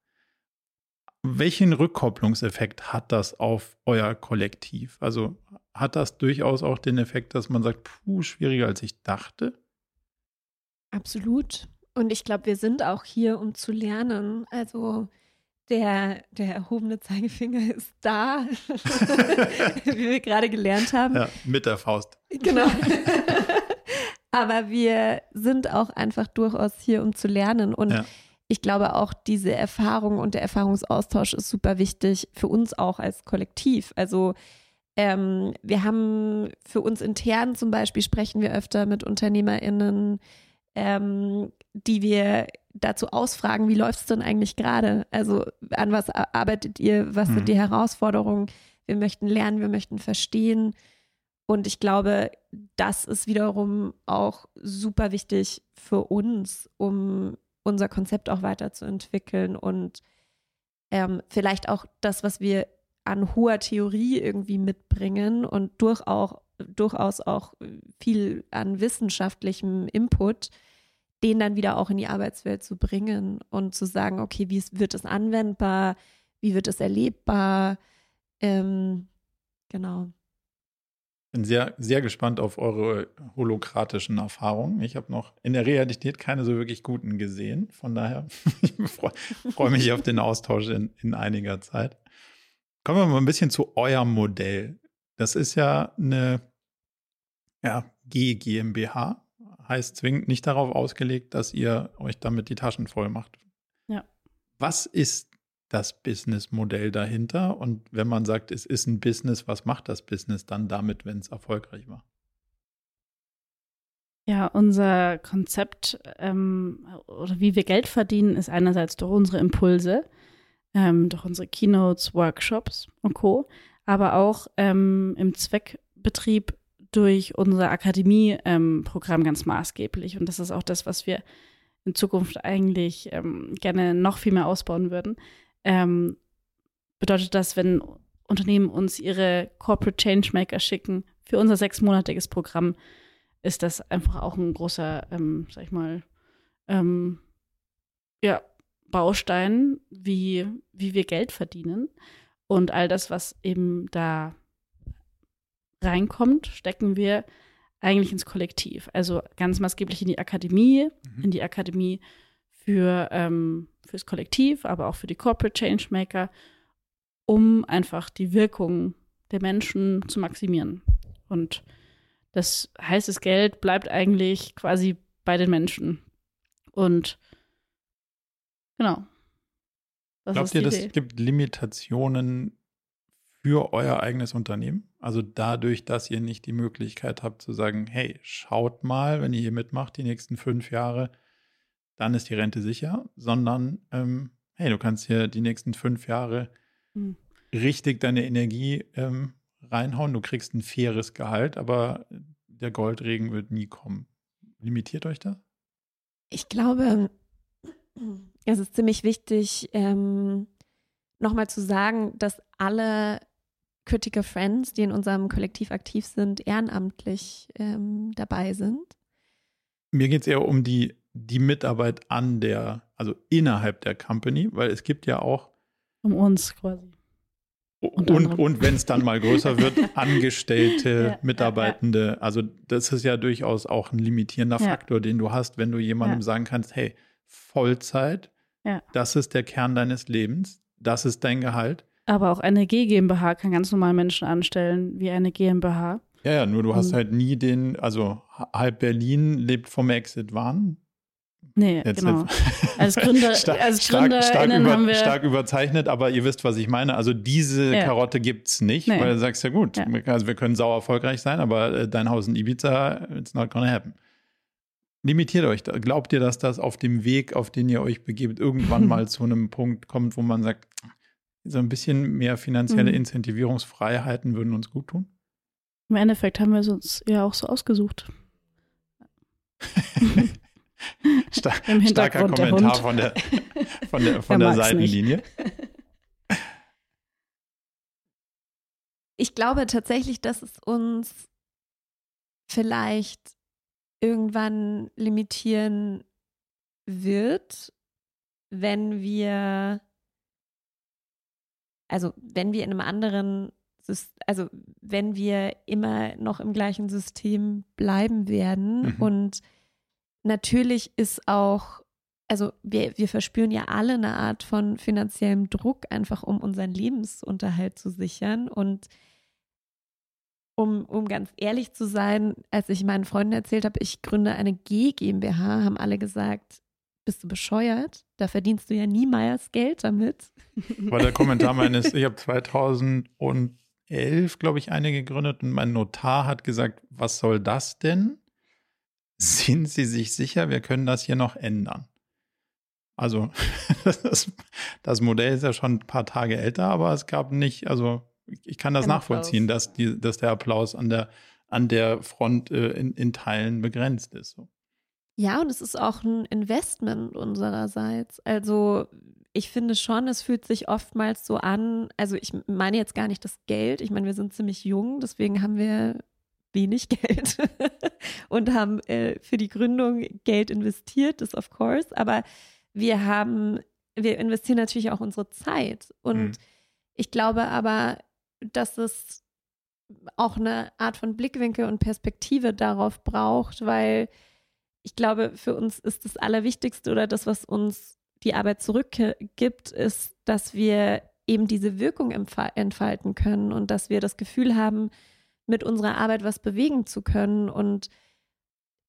Welchen Rückkopplungseffekt hat das auf euer Kollektiv? Also hat das durchaus auch den Effekt, dass man sagt, puh, schwieriger als ich dachte?
Absolut. Und ich glaube, wir sind auch hier, um zu lernen. Also der, der erhobene Zeigefinger ist da, wie wir gerade gelernt haben.
Ja, mit der Faust.
Genau. Aber wir sind auch einfach durchaus hier, um zu lernen. Und ja. ich glaube auch, diese Erfahrung und der Erfahrungsaustausch ist super wichtig für uns auch als Kollektiv. Also ähm, wir haben für uns intern zum Beispiel sprechen wir öfter mit UnternehmerInnen, ähm, die wir dazu ausfragen, wie läuft es denn eigentlich gerade? Also an was arbeitet ihr? Was sind die. Herausforderungen? Wir möchten lernen, wir möchten verstehen. Und ich glaube, das ist wiederum auch super wichtig für uns, um unser Konzept auch weiterzuentwickeln und ähm, vielleicht auch das, was wir an hoher Theorie irgendwie mitbringen und durchaus, durchaus auch viel an wissenschaftlichem Input, den dann wieder auch in die Arbeitswelt zu bringen und zu sagen, okay, wie wird es anwendbar, wie wird es erlebbar, ähm, genau.
Bin sehr, sehr gespannt auf eure holokratischen Erfahrungen. Ich habe noch in der Realität keine so wirklich guten gesehen. Von daher freue freu mich auf den Austausch in, in einiger Zeit. Kommen wir mal ein bisschen zu eurem Modell. Das ist ja eine ja, G GmbH, heißt zwingend nicht darauf ausgelegt, dass ihr euch damit die Taschen voll macht.
Ja.
Was ist das Businessmodell dahinter? Und wenn man sagt, es ist ein Business, was macht das Business dann damit, wenn es erfolgreich war?
Ja, unser Konzept ähm, oder wie wir Geld verdienen, ist einerseits durch unsere Impulse, ähm, durch unsere Keynotes, Workshops und Co., aber auch ähm, im Zweckbetrieb durch unser Akademie-Programm ganz maßgeblich. Und das ist auch das, was wir in Zukunft eigentlich ähm, gerne noch viel mehr ausbauen würden. Ähm, bedeutet das, wenn Unternehmen uns ihre Corporate Changemaker schicken für unser sechsmonatiges Programm, ist das einfach auch ein großer, ähm, sag ich mal, ähm, ja, Baustein, wie, wie wir Geld verdienen. Und all das, was eben da reinkommt, stecken wir eigentlich ins Kollektiv. Also ganz maßgeblich in die Akademie, mhm. in die Akademie für ähm, fürs Kollektiv, aber auch für die Corporate Changemaker, um einfach die Wirkung der Menschen zu maximieren. Und das heiße Geld bleibt eigentlich quasi bei den Menschen. Und genau.
Das Glaubt ihr, es gibt Limitationen für euer eigenes Unternehmen? Also dadurch, dass ihr nicht die Möglichkeit habt zu sagen, hey, schaut mal, wenn ihr hier mitmacht, die nächsten fünf Jahre, dann ist die Rente sicher, sondern ähm, hey, du kannst hier die nächsten fünf Jahre hm. richtig deine Energie ähm, reinhauen, du kriegst ein faires Gehalt, aber der Goldregen wird nie kommen. Limitiert euch das?
Ich glaube, es ist ziemlich wichtig, ähm, nochmal zu sagen, dass alle Critical Friends, die in unserem Kollektiv aktiv sind, ehrenamtlich ähm, dabei sind.
Mir geht es eher um die, die Mitarbeit an der, also innerhalb der Company, weil es gibt ja auch.
Um uns quasi.
Und, und, und wenn es dann mal größer wird, Angestellte, ja, Mitarbeitende. Ja, ja. Also das ist ja durchaus auch ein limitierender Faktor, den du hast, wenn du jemandem sagen kannst, hey, Vollzeit, das ist der Kern deines Lebens, das ist dein Gehalt.
Aber auch eine G GmbH kann ganz normal Menschen anstellen, wie eine GmbH.
Ja, ja, nur du hast halt nie den, also halb Berlin lebt vom Exit One.
Nee, Jetzt genau. Als Gründer,
stark, als stark, stark, über, haben wir stark überzeichnet, aber ihr wisst, was ich meine. Also diese ja. Karotte gibt es nicht, nee. weil du sagst, ja gut, ja. also wir können sauer erfolgreich sein, aber äh, dein Haus in Ibiza, it's not gonna happen. Limitiert euch. Glaubt ihr, dass das auf dem Weg, auf den ihr euch begebt, irgendwann mal zu einem Punkt kommt, wo man sagt, so ein bisschen mehr finanzielle mhm. Incentivierungsfreiheiten würden uns gut tun?
Im Endeffekt haben wir es uns ja auch so ausgesucht.
Star starker Kommentar von der, von der, von der Seitenlinie.
Ich glaube tatsächlich, dass es uns vielleicht irgendwann limitieren wird, wenn wir also wenn wir in einem anderen, also wenn wir immer noch im gleichen System bleiben werden mhm. und natürlich ist auch, also wir, wir verspüren ja alle eine Art von finanziellem Druck, einfach um unseren Lebensunterhalt zu sichern und um, um ganz ehrlich zu sein, als ich meinen Freunden erzählt habe, ich gründe eine G GmbH, haben alle gesagt, bist du bescheuert? Da verdienst du ja niemals Geld damit.
Weil der Kommentar meines, ich habe 2011, glaube ich, eine gegründet und mein Notar hat gesagt, was soll das denn? Sind Sie sich sicher, wir können das hier noch ändern? Also das, das Modell ist ja schon ein paar Tage älter, aber es gab nicht, also ich kann das Ein nachvollziehen, dass, die, dass der Applaus an der, an der Front äh, in, in Teilen begrenzt ist. So.
Ja, und es ist auch ein Investment unsererseits. Also ich finde schon, es fühlt sich oftmals so an, also ich meine jetzt gar nicht das Geld, ich meine, wir sind ziemlich jung, deswegen haben wir wenig Geld und haben äh, für die Gründung Geld investiert, das of course, aber wir haben, wir investieren natürlich auch unsere Zeit und mhm. ich glaube aber, dass es auch eine Art von Blickwinkel und Perspektive darauf braucht, weil ich glaube, für uns ist das Allerwichtigste oder das, was uns die Arbeit zurückgibt, ist, dass wir eben diese Wirkung entfalten können und dass wir das Gefühl haben, mit unserer Arbeit was bewegen zu können. Und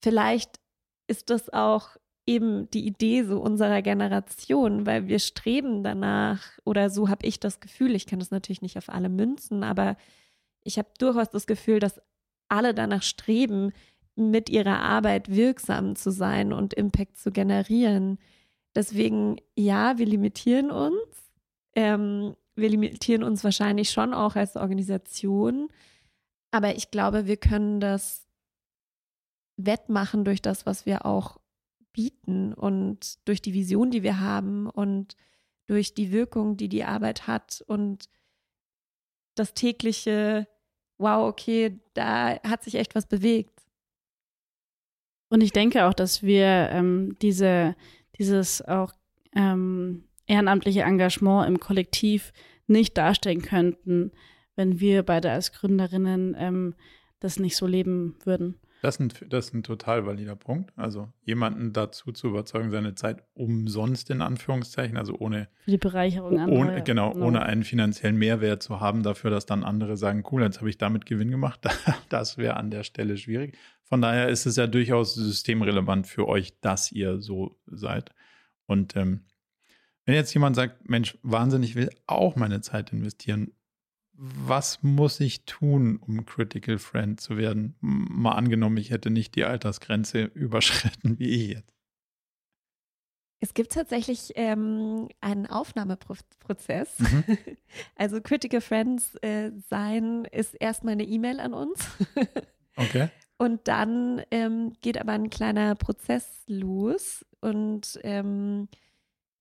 vielleicht ist das auch eben die Idee so unserer Generation, weil wir streben danach, oder so habe ich das Gefühl, ich kann das natürlich nicht auf alle münzen, aber ich habe durchaus das Gefühl, dass alle danach streben, mit ihrer Arbeit wirksam zu sein und Impact zu generieren. Deswegen, ja, wir limitieren uns. Ähm, wir limitieren uns wahrscheinlich schon auch als Organisation. Aber ich glaube, wir können das wettmachen durch das, was wir auch bieten und durch die Vision, die wir haben und durch die Wirkung, die die Arbeit hat und das tägliche, wow, okay, da hat sich echt was bewegt.
Und ich denke auch, dass wir ähm, diese, dieses auch ähm, ehrenamtliche Engagement im Kollektiv nicht darstellen könnten, wenn wir beide als Gründerinnen ähm, das nicht so leben würden.
Das ist, ein, das ist ein total valider Punkt. Also jemanden dazu zu überzeugen, seine Zeit umsonst in Anführungszeichen, also ohne
für die Bereicherung
ohne, anderer, genau, genau, ohne einen finanziellen Mehrwert zu haben dafür, dass dann andere sagen, cool, jetzt habe ich damit Gewinn gemacht. Das wäre an der Stelle schwierig. Von daher ist es ja durchaus systemrelevant für euch, dass ihr so seid. Und ähm, wenn jetzt jemand sagt, Mensch, wahnsinnig, ich will auch meine Zeit investieren, was muss ich tun, um Critical Friend zu werden? Mal angenommen, ich hätte nicht die Altersgrenze überschritten wie ich jetzt.
Es gibt tatsächlich ähm, einen Aufnahmeprozess. Mhm. Also Critical Friends äh, sein ist erstmal eine E-Mail an uns.
Okay.
Und dann ähm, geht aber ein kleiner Prozess los und ähm,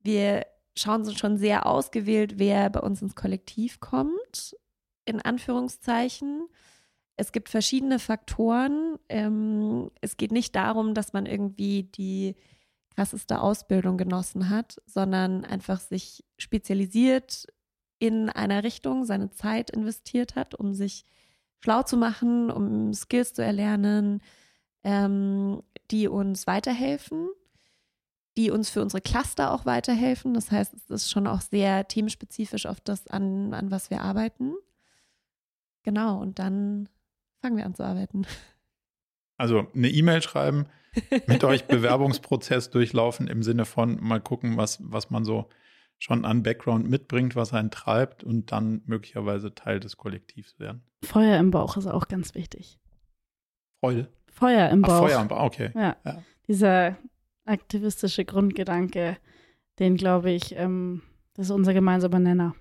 wir schauen schon sehr ausgewählt, wer bei uns ins Kollektiv kommt in Anführungszeichen. Es gibt verschiedene Faktoren. Ähm, es geht nicht darum, dass man irgendwie die krasseste Ausbildung genossen hat, sondern einfach sich spezialisiert in einer Richtung, seine Zeit investiert hat, um sich schlau zu machen, um Skills zu erlernen, ähm, die uns weiterhelfen, die uns für unsere Cluster auch weiterhelfen. Das heißt, es ist schon auch sehr themenspezifisch auf das, an, an was wir arbeiten. Genau, und dann fangen wir an zu arbeiten.
Also eine E-Mail schreiben, mit euch Bewerbungsprozess durchlaufen im Sinne von mal gucken, was, was man so schon an Background mitbringt, was einen treibt und dann möglicherweise Teil des Kollektivs werden.
Feuer im Bauch ist auch ganz wichtig.
Freude?
Feuer im Bauch. Ach,
Feuer im Bauch, okay.
Ja. ja. Dieser aktivistische Grundgedanke, den glaube ich, ähm, das ist unser gemeinsamer Nenner.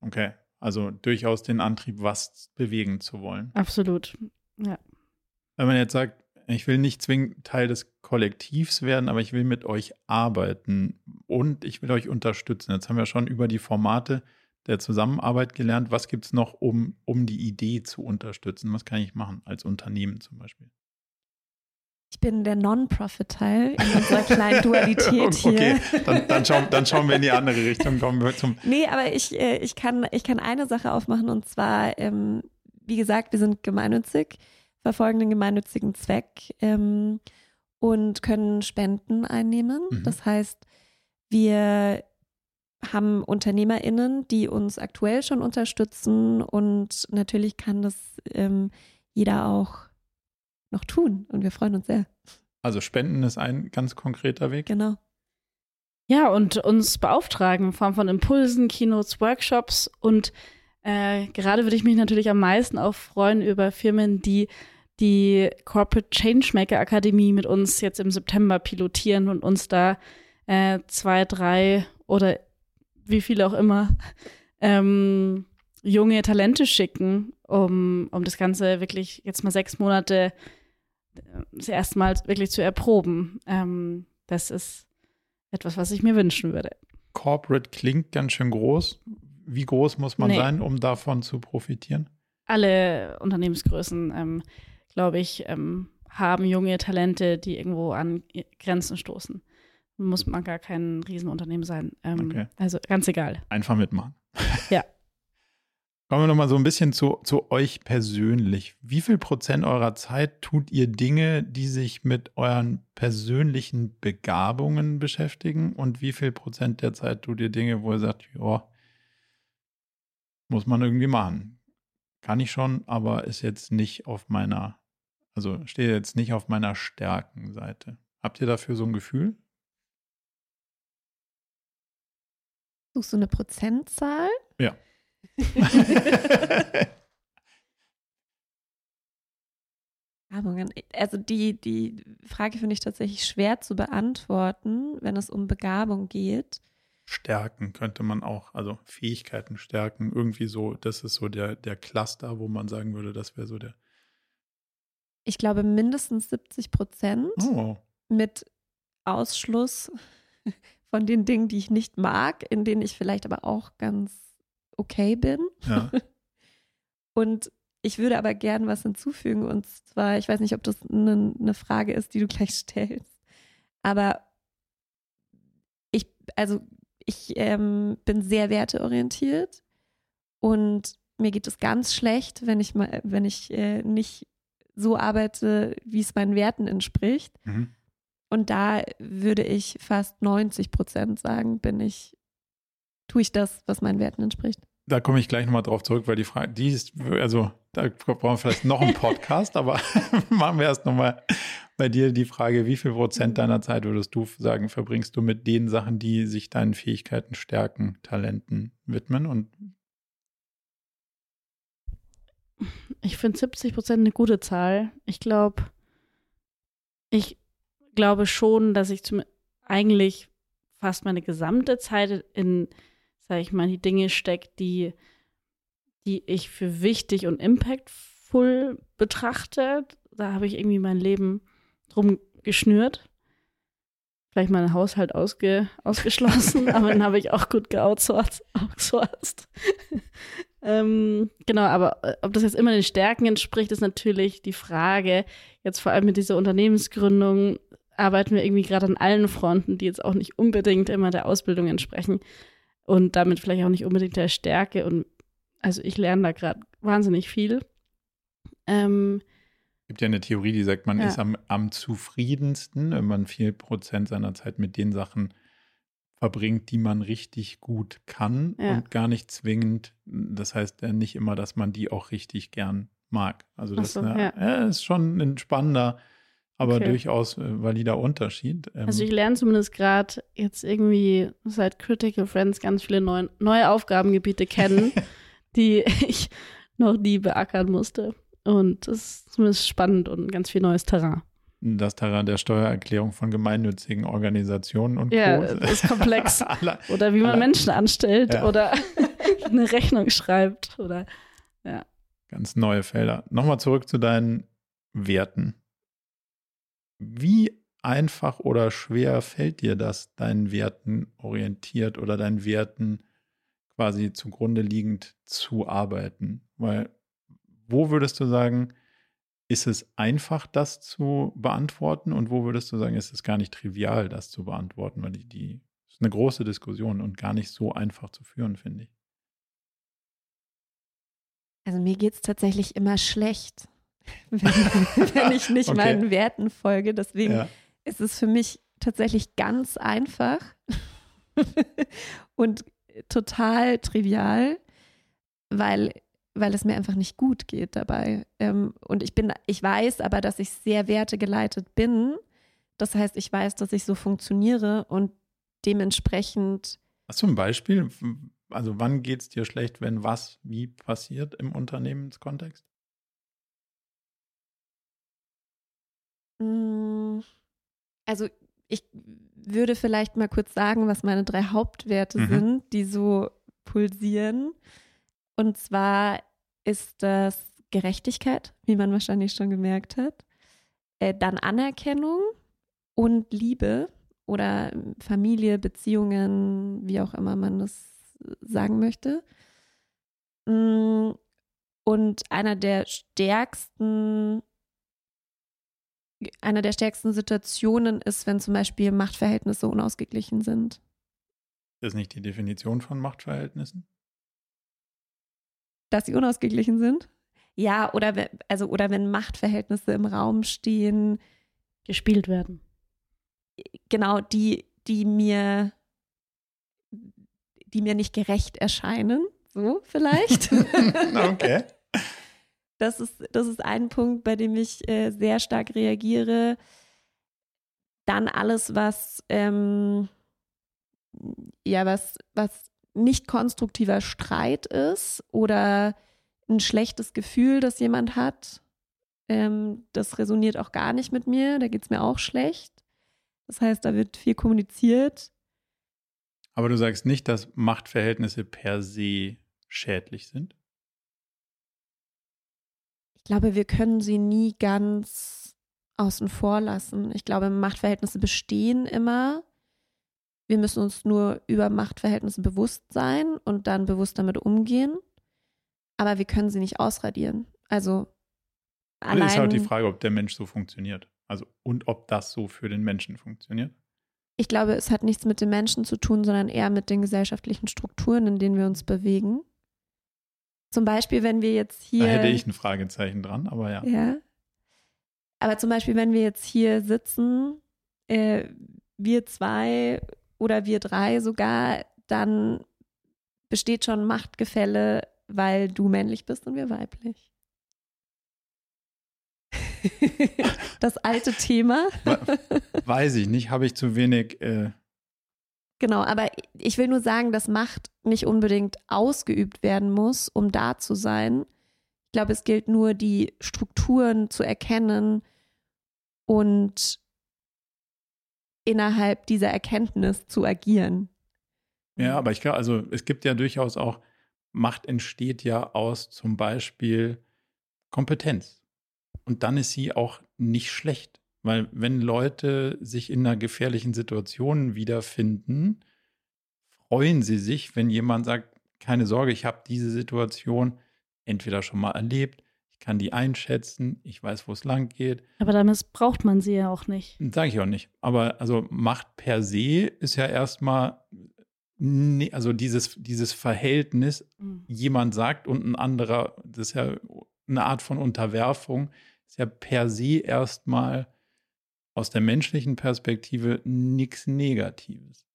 Okay. Also durchaus den Antrieb, was bewegen zu wollen.
Absolut, ja.
Wenn man jetzt sagt, ich will nicht zwingend Teil des Kollektivs werden, aber ich will mit euch arbeiten und ich will euch unterstützen. Jetzt haben wir schon über die Formate der Zusammenarbeit gelernt. Was gibt es noch, um, um die Idee zu unterstützen? Was kann ich machen als Unternehmen zum Beispiel?
Ich bin der Non-Profit-Teil in unserer kleinen Dualität hier.
Okay, dann, dann, schauen, dann schauen wir in die andere Richtung. Kommen wir zum
nee, aber ich, äh, ich, kann, ich kann eine Sache aufmachen und zwar, ähm, wie gesagt, wir sind gemeinnützig, verfolgen den gemeinnützigen Zweck ähm, und können Spenden einnehmen. Mhm. Das heißt, wir haben UnternehmerInnen, die uns aktuell schon unterstützen und natürlich kann das ähm, jeder auch noch tun und wir freuen uns sehr.
Also Spenden ist ein ganz konkreter Weg.
Genau.
Ja, und uns beauftragen in Form von Impulsen, Keynotes, Workshops und äh, gerade würde ich mich natürlich am meisten auch freuen über Firmen, die die Corporate Changemaker Akademie mit uns jetzt im September pilotieren und uns da äh, zwei, drei oder wie viele auch immer ähm, junge Talente schicken, um, um das Ganze wirklich jetzt mal sechs Monate das erste Mal wirklich zu erproben. Ähm, das ist etwas, was ich mir wünschen würde.
Corporate klingt ganz schön groß. Wie groß muss man nee. sein, um davon zu profitieren?
Alle Unternehmensgrößen, ähm, glaube ich, ähm, haben junge Talente, die irgendwo an Grenzen stoßen. Muss man gar kein Riesenunternehmen sein. Ähm, okay. Also ganz egal.
Einfach mitmachen.
Ja.
Kommen wir nochmal so ein bisschen zu, zu euch persönlich. Wie viel Prozent eurer Zeit tut ihr Dinge, die sich mit euren persönlichen Begabungen beschäftigen? Und wie viel Prozent der Zeit tut ihr Dinge, wo ihr sagt, ja, muss man irgendwie machen? Kann ich schon, aber ist jetzt nicht auf meiner, also steht jetzt nicht auf meiner Stärkenseite. Habt ihr dafür so ein Gefühl?
Suchst du eine Prozentzahl?
Ja.
Begabungen. Also die, die Frage finde ich tatsächlich schwer zu beantworten, wenn es um Begabung geht.
Stärken könnte man auch, also Fähigkeiten stärken, irgendwie so, das ist so der, der Cluster, wo man sagen würde, das wäre so der.
Ich glaube mindestens 70 Prozent
Oh,
mit Ausschluss von den Dingen, die ich nicht mag, in denen ich vielleicht aber auch ganz okay bin.
ja.
Und ich würde aber gern was hinzufügen. Und zwar, ich weiß nicht, ob das eine, eine Frage ist, die du gleich stellst. Aber ich, also ich ähm, bin sehr werteorientiert und mir geht es ganz schlecht, wenn ich mal, wenn ich äh, nicht so arbeite, wie es meinen Werten entspricht.
Mhm.
Und da würde ich fast 90 Prozent sagen, bin ich, tue ich das, was meinen Werten entspricht.
Da komme ich gleich nochmal drauf zurück, weil die Frage, die ist, also da brauchen wir vielleicht noch einen Podcast, aber machen wir erst nochmal bei dir die Frage, wie viel Prozent deiner Zeit würdest du sagen, verbringst du mit den Sachen, die sich deinen Fähigkeiten, Stärken, Talenten widmen? Und
Ich finde 70 Prozent eine gute Zahl. Ich glaube, ich glaube schon, dass ich zum, eigentlich fast meine gesamte Zeit in, sage ich mal, die Dinge stecke, die, die ich für wichtig und impactful betrachte. Da habe ich irgendwie mein Leben drum geschnürt. Vielleicht meinen Haushalt ausge, ausgeschlossen, aber den habe ich auch gut geoutsourced. outsourced. ähm, genau, aber äh, ob das jetzt immer den Stärken entspricht, ist natürlich die Frage. Jetzt vor allem mit dieser Unternehmensgründung arbeiten wir irgendwie gerade an allen Fronten, die jetzt auch nicht unbedingt immer der Ausbildung entsprechen und damit vielleicht auch nicht unbedingt der Stärke. Und also ich lerne da gerade wahnsinnig viel. Ähm,
gibt ja eine Theorie, die sagt, man
Ja.
ist am, am zufriedensten, wenn man viel Prozent seiner Zeit mit den Sachen verbringt, die man richtig gut kann
Ja.
und gar nicht zwingend. Das heißt ja nicht immer, dass man die auch richtig gern mag. Also das
so,
ist, eine,
ja.
ja, ist schon ein spannender, aber
Okay.
durchaus äh, valider Unterschied. Ähm,
Also ich lerne zumindest gerade jetzt irgendwie seit Critical Friends ganz viele neuen, neue Aufgabengebiete kennen, die ich noch nie beackern musste. Und das ist zumindest spannend und ganz viel neues Terrain.
das Terrain der Steuererklärung von gemeinnützigen Organisationen und
Ja,
Co.
das ist komplex. Oder wie man Menschen anstellt
Ja.
oder eine Rechnung schreibt oder
Ganz neue Felder. Nochmal zurück zu deinen Werten. Wie einfach oder schwer fällt dir das, deinen Werten orientiert oder deinen Werten quasi zugrunde liegend zu arbeiten? Weil, wo würdest du sagen, ist es einfach, das zu beantworten? Und wo würdest du sagen, ist es gar nicht trivial, das zu beantworten? Weil die, die ist eine große Diskussion und gar nicht so einfach zu führen, finde ich.
Also mir geht es tatsächlich immer schlecht, wenn, wenn ich nicht
Okay.
meinen Werten folge. Deswegen
Ja.
ist es für mich tatsächlich ganz einfach und total trivial, weil, weil es mir einfach nicht gut geht dabei. Ähm, und ich bin, ich weiß aber, dass ich sehr wertegeleitet bin. Das heißt, ich weiß, dass ich so funktioniere und dementsprechend
Hast du ein Beispiel? Also wann geht es dir schlecht, wenn was wie passiert im Unternehmenskontext?
Also ich würde vielleicht mal kurz sagen, was meine drei Hauptwerte
Mhm.
sind, die so pulsieren. Und zwar ist das Gerechtigkeit, wie man wahrscheinlich schon gemerkt hat. Äh, dann Anerkennung und Liebe oder Familie, Beziehungen, wie auch immer man das sagen möchte. Mm, Und einer der stärksten einer der stärksten Situationen ist, wenn zum Beispiel Machtverhältnisse unausgeglichen sind.
Das ist nicht die Definition von Machtverhältnissen?
Dass sie unausgeglichen sind? Ja, oder also oder wenn Machtverhältnisse im Raum stehen,
gespielt werden.
genau die, die mir, die mir nicht gerecht erscheinen, so vielleicht.
okay.
Das ist, das ist ein Punkt, bei dem ich äh, sehr stark reagiere. Dann alles, was, ähm, ja, was, was nicht konstruktiver Streit ist oder ein schlechtes Gefühl, das jemand hat Ähm, das resoniert auch gar nicht mit mir, da geht es mir auch schlecht. Das heißt, da wird viel kommuniziert.
Aber du sagst nicht, dass Machtverhältnisse per se schädlich sind?
Ich glaube, wir können sie nie ganz außen vor lassen. Ich glaube, Machtverhältnisse bestehen immer. Wir müssen uns nur über Machtverhältnisse bewusst sein und dann bewusst damit umgehen. Aber wir können sie nicht ausradieren. Also allein.
Das ist halt die Frage, ob der Mensch so funktioniert. Also und ob das so für den Menschen funktioniert.
Ich glaube, es hat nichts mit den Menschen zu tun, sondern eher mit den gesellschaftlichen Strukturen, in denen wir uns bewegen. Zum Beispiel, wenn wir jetzt hier. Da
hätte ich ein Fragezeichen dran, aber ja.
Ja. Aber zum Beispiel, wenn wir jetzt hier sitzen, äh, wir zwei oder wir drei sogar, dann besteht schon Machtgefälle, weil du männlich bist und wir weiblich. das alte Thema.
Weiß ich nicht, habe ich zu wenig. Äh
genau, aber ich will nur sagen, dass Macht nicht unbedingt ausgeübt werden muss, um da zu sein. Ich glaube, es gilt nur, die Strukturen zu erkennen und innerhalb dieser Erkenntnis zu agieren.
Ja, aber ich glaube, also es gibt ja durchaus auch, Macht entsteht ja aus zum Beispiel Kompetenz. Und dann ist sie auch nicht schlecht. Weil wenn Leute sich in einer gefährlichen Situation wiederfinden, freuen sie sich, wenn jemand sagt, keine Sorge, ich habe diese Situation entweder schon mal erlebt, ich kann die einschätzen, ich weiß, wo es lang geht.
Aber damit braucht man sie ja auch nicht.
Sage ich auch nicht. Aber also Macht per se ist ja erstmal, also dieses, dieses Verhältnis, mhm. jemand sagt und ein anderer, das ist ja eine Art von Unterwerfung, ist ja per se erstmal aus der menschlichen Perspektive nichts Negatives.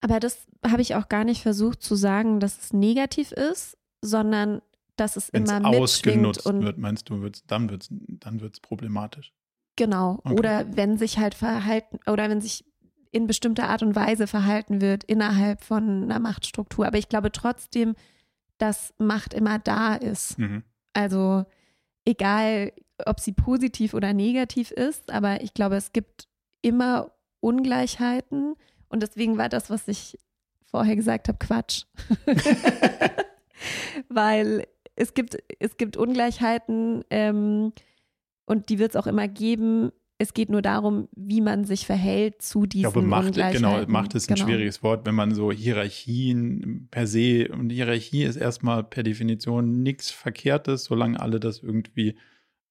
Aber das habe ich auch gar nicht versucht zu sagen, dass es negativ ist, sondern dass es Wenn's immer ausgenutzt und
wird, meinst du, wird's, dann wird es dann wird's problematisch.
Genau. Okay. Oder wenn sich halt verhalten, oder wenn sich in bestimmter Art und Weise verhalten wird innerhalb von einer Machtstruktur. Aber ich glaube trotzdem, dass Macht immer da ist. Mhm. Also egal, ob sie positiv oder negativ ist, aber ich glaube, es gibt immer Ungleichheiten und deswegen war das, was ich vorher gesagt habe, Quatsch. Weil es gibt, es gibt Ungleichheiten ähm, und die wird es auch immer geben. Es geht nur darum, wie man sich verhält zu diesen ich glaube,
Macht,
Ungleichheiten.
Genau, Macht ist ein genau. schwieriges Wort, wenn man so Hierarchien per se, und Hierarchie ist erstmal per Definition nichts Verkehrtes, solange alle das irgendwie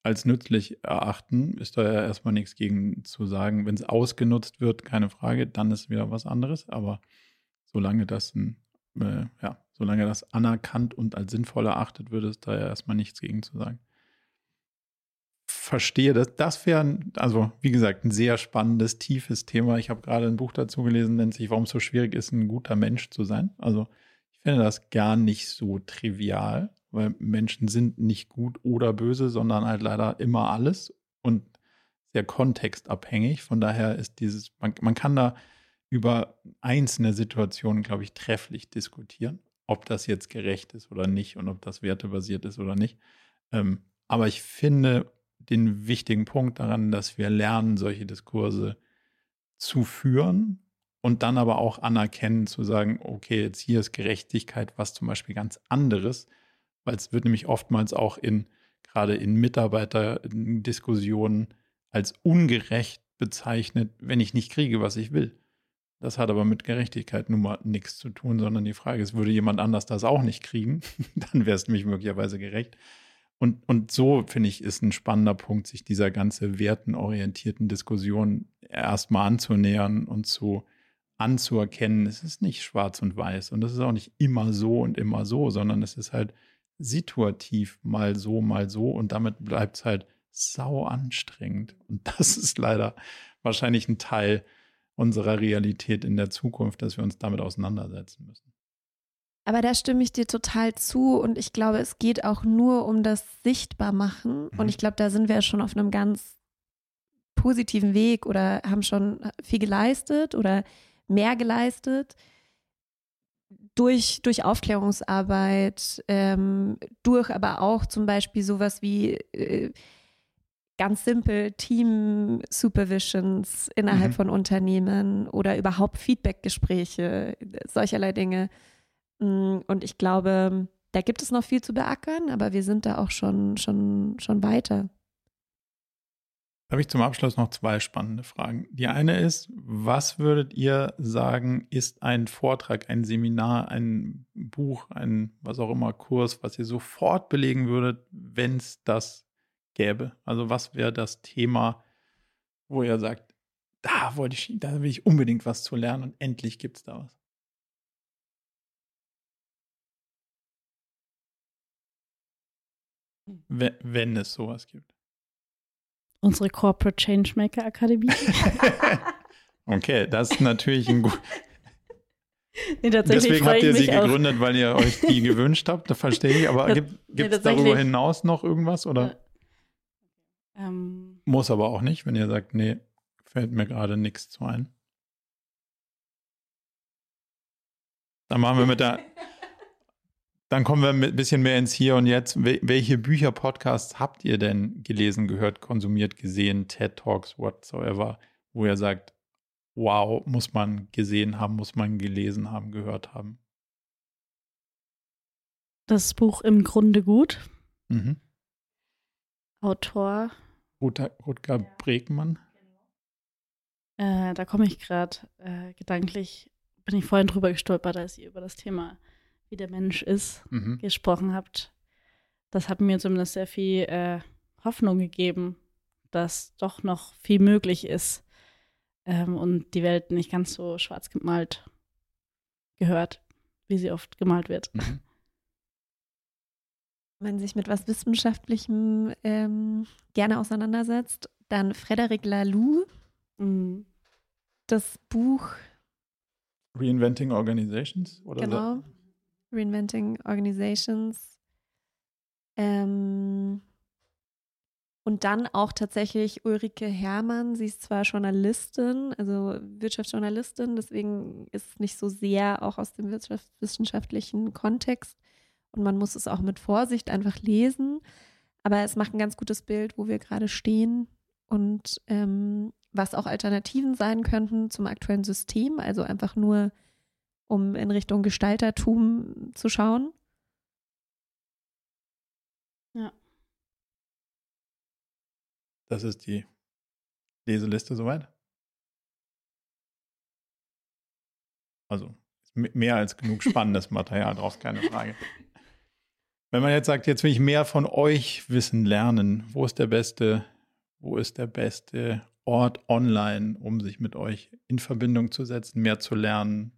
als nützlich erachten, ist da ja erstmal nichts gegen zu sagen. Wenn es ausgenutzt wird, keine Frage, dann ist wieder was anderes. Aber solange das ein, äh, ja, solange das anerkannt und als sinnvoll erachtet wird, ist da ja erstmal nichts gegen zu sagen. Verstehe das. Das wäre, also wie gesagt, ein sehr spannendes, tiefes Thema. Ich habe gerade ein Buch dazu gelesen, nennt sich Warum es so schwierig ist, ein guter Mensch zu sein. Also ich finde das gar nicht so trivial, weil Menschen sind nicht gut oder böse, sondern halt leider immer alles und sehr kontextabhängig. Von daher ist dieses, man, man kann da über einzelne Situationen, glaube ich, trefflich diskutieren ob das jetzt gerecht ist oder nicht und ob das wertebasiert ist oder nicht. Ähm, aber ich finde den wichtigen Punkt daran, dass wir lernen, solche Diskurse zu führen und dann aber auch anerkennen, zu sagen, okay, jetzt hier ist Gerechtigkeit was zum Beispiel ganz anderes, weil es wird nämlich oftmals auch in, gerade in Mitarbeiterdiskussionen als ungerecht bezeichnet, wenn ich nicht kriege, was ich will. Das hat aber mit Gerechtigkeit nun mal nichts zu tun, sondern die Frage ist, würde jemand anders das auch nicht kriegen, dann wäre es nämlich möglicherweise gerecht. Und, und so, finde ich, ist ein spannender Punkt, sich dieser ganze wertenorientierten Diskussion erstmal anzunähern und zu anzuerkennen, es ist nicht schwarz und weiß und es ist auch nicht immer so und immer so, sondern es ist halt situativ mal so, mal so und damit bleibt es halt sau anstrengend. Und das ist leider wahrscheinlich ein Teil unserer Realität in der Zukunft, dass wir uns damit auseinandersetzen müssen.
Aber da stimme ich dir total zu und ich glaube, es geht auch nur um das Sichtbarmachen mhm. und ich glaube, da sind wir schon auf einem ganz positiven Weg oder haben schon viel geleistet oder mehr geleistet durch, durch Aufklärungsarbeit, ähm, durch aber auch zum Beispiel sowas wie äh, ganz simpel Team Supervisions innerhalb mhm. von Unternehmen oder überhaupt Feedbackgespräche, solcherlei Dinge. Mm, und ich glaube, da gibt es noch viel zu beackern, aber wir sind da auch schon, schon, schon weiter.
Habe ich zum Abschluss noch zwei spannende Fragen. Die eine ist, was würdet ihr sagen, ist ein Vortrag, ein Seminar, ein Buch, ein was auch immer Kurs, was ihr sofort belegen würdet, wenn es das gäbe? Also was wäre das Thema, wo ihr sagt, da wollte ich, da will ich unbedingt was zu lernen und endlich gibt es da was? Wenn es sowas gibt.
Unsere Corporate Changemaker Akademie.
okay, das ist natürlich ein gut.
Nee,
Deswegen habt ihr sie gegründet, weil ihr euch die gewünscht habt, das verstehe ich. Aber gibt es nee, darüber hinaus noch irgendwas? Oder? Ähm, Muss aber auch nicht, wenn ihr sagt, nee, fällt mir gerade nichts zu ein. Dann machen wir mit der dann kommen wir ein bisschen mehr ins Hier und Jetzt. Welche Bücher, Podcasts habt ihr denn gelesen, gehört, konsumiert, gesehen, TED Talks, whatsoever, wo ihr sagt, wow, muss man gesehen haben, muss man gelesen haben, gehört haben?
Das Buch im Grunde gut. Mhm. Autor.
Rutger, Rutger Bregmann.
Äh, da komme ich gerade äh, gedanklich, bin ich vorhin drüber gestolpert, als ihr über das Thema wie der Mensch ist, mhm. gesprochen habt, das hat mir zumindest sehr viel äh, Hoffnung gegeben, dass doch noch viel möglich ist ähm, und die Welt nicht ganz so schwarz gemalt gehört, wie sie oft gemalt wird. Mhm.
Wenn man sich mit was Wissenschaftlichem ähm, gerne auseinandersetzt, dann Frederic Laloux, mhm. das Buch
Reinventing Organizations oder
genau. Reinventing Organizations. Ähm, und dann auch tatsächlich Ulrike Herrmann. Sie ist zwar Journalistin, also Wirtschaftsjournalistin, deswegen ist es nicht so sehr auch aus dem wirtschaftswissenschaftlichen Kontext. Und man muss es auch mit Vorsicht einfach lesen. Aber es macht ein ganz gutes Bild, wo wir gerade stehen und ähm, was auch Alternativen sein könnten zum aktuellen System. Also einfach nur um in Richtung Gestaltertum zu schauen.
Ja.
Das ist die Leseliste soweit. Also mehr als genug spannendes Material draus, keine Frage. Wenn man jetzt sagt, jetzt will ich mehr von euch wissen, lernen, wo ist der beste, wo ist der beste Ort online, um sich mit euch in Verbindung zu setzen, mehr zu lernen,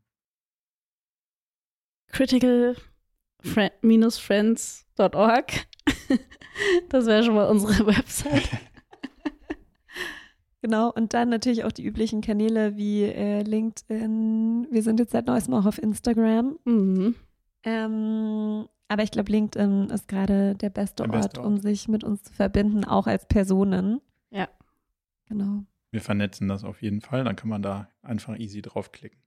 critical-friends.org. das wäre schon mal unsere Website.
Genau, und dann natürlich auch die üblichen Kanäle wie äh, LinkedIn. Wir sind jetzt seit neuestem auch auf Instagram. Mhm. Ähm, aber ich glaube, LinkedIn ist gerade der beste, der beste Ort, Ort, um sich mit uns zu verbinden, auch als Personen.
Ja.
Genau.
Wir vernetzen das auf jeden Fall, dann kann man da einfach easy draufklicken.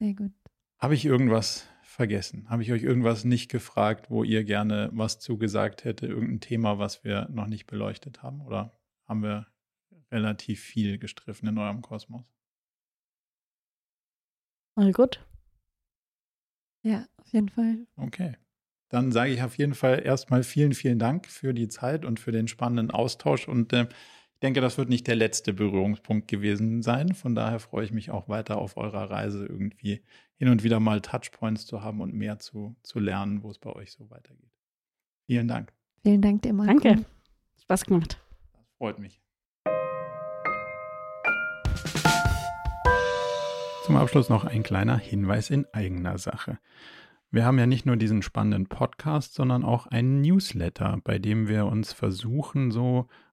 Sehr gut.
Habe ich irgendwas vergessen? Habe ich euch irgendwas nicht gefragt, wo ihr gerne was zugesagt hätte? Irgendein Thema, was wir noch nicht beleuchtet haben? Oder haben wir relativ viel gestriffen in eurem Kosmos?
All gut.
Ja, auf jeden Fall.
Okay. Dann sage ich auf jeden Fall erstmal vielen, vielen Dank für die Zeit und für den spannenden Austausch. Und äh, ich denke, das wird nicht der letzte Berührungspunkt gewesen sein. Von daher freue ich mich auch weiter auf eurer Reise irgendwie hin und wieder mal Touchpoints zu haben und mehr zu, zu lernen, wo es bei euch so weitergeht. Vielen Dank.
Vielen Dank dir, Marco.
Danke. Spaß gemacht.
Das freut mich. Zum Abschluss noch ein kleiner Hinweis in eigener Sache. Wir haben ja nicht nur diesen spannenden Podcast, sondern auch einen Newsletter, bei dem wir uns versuchen, so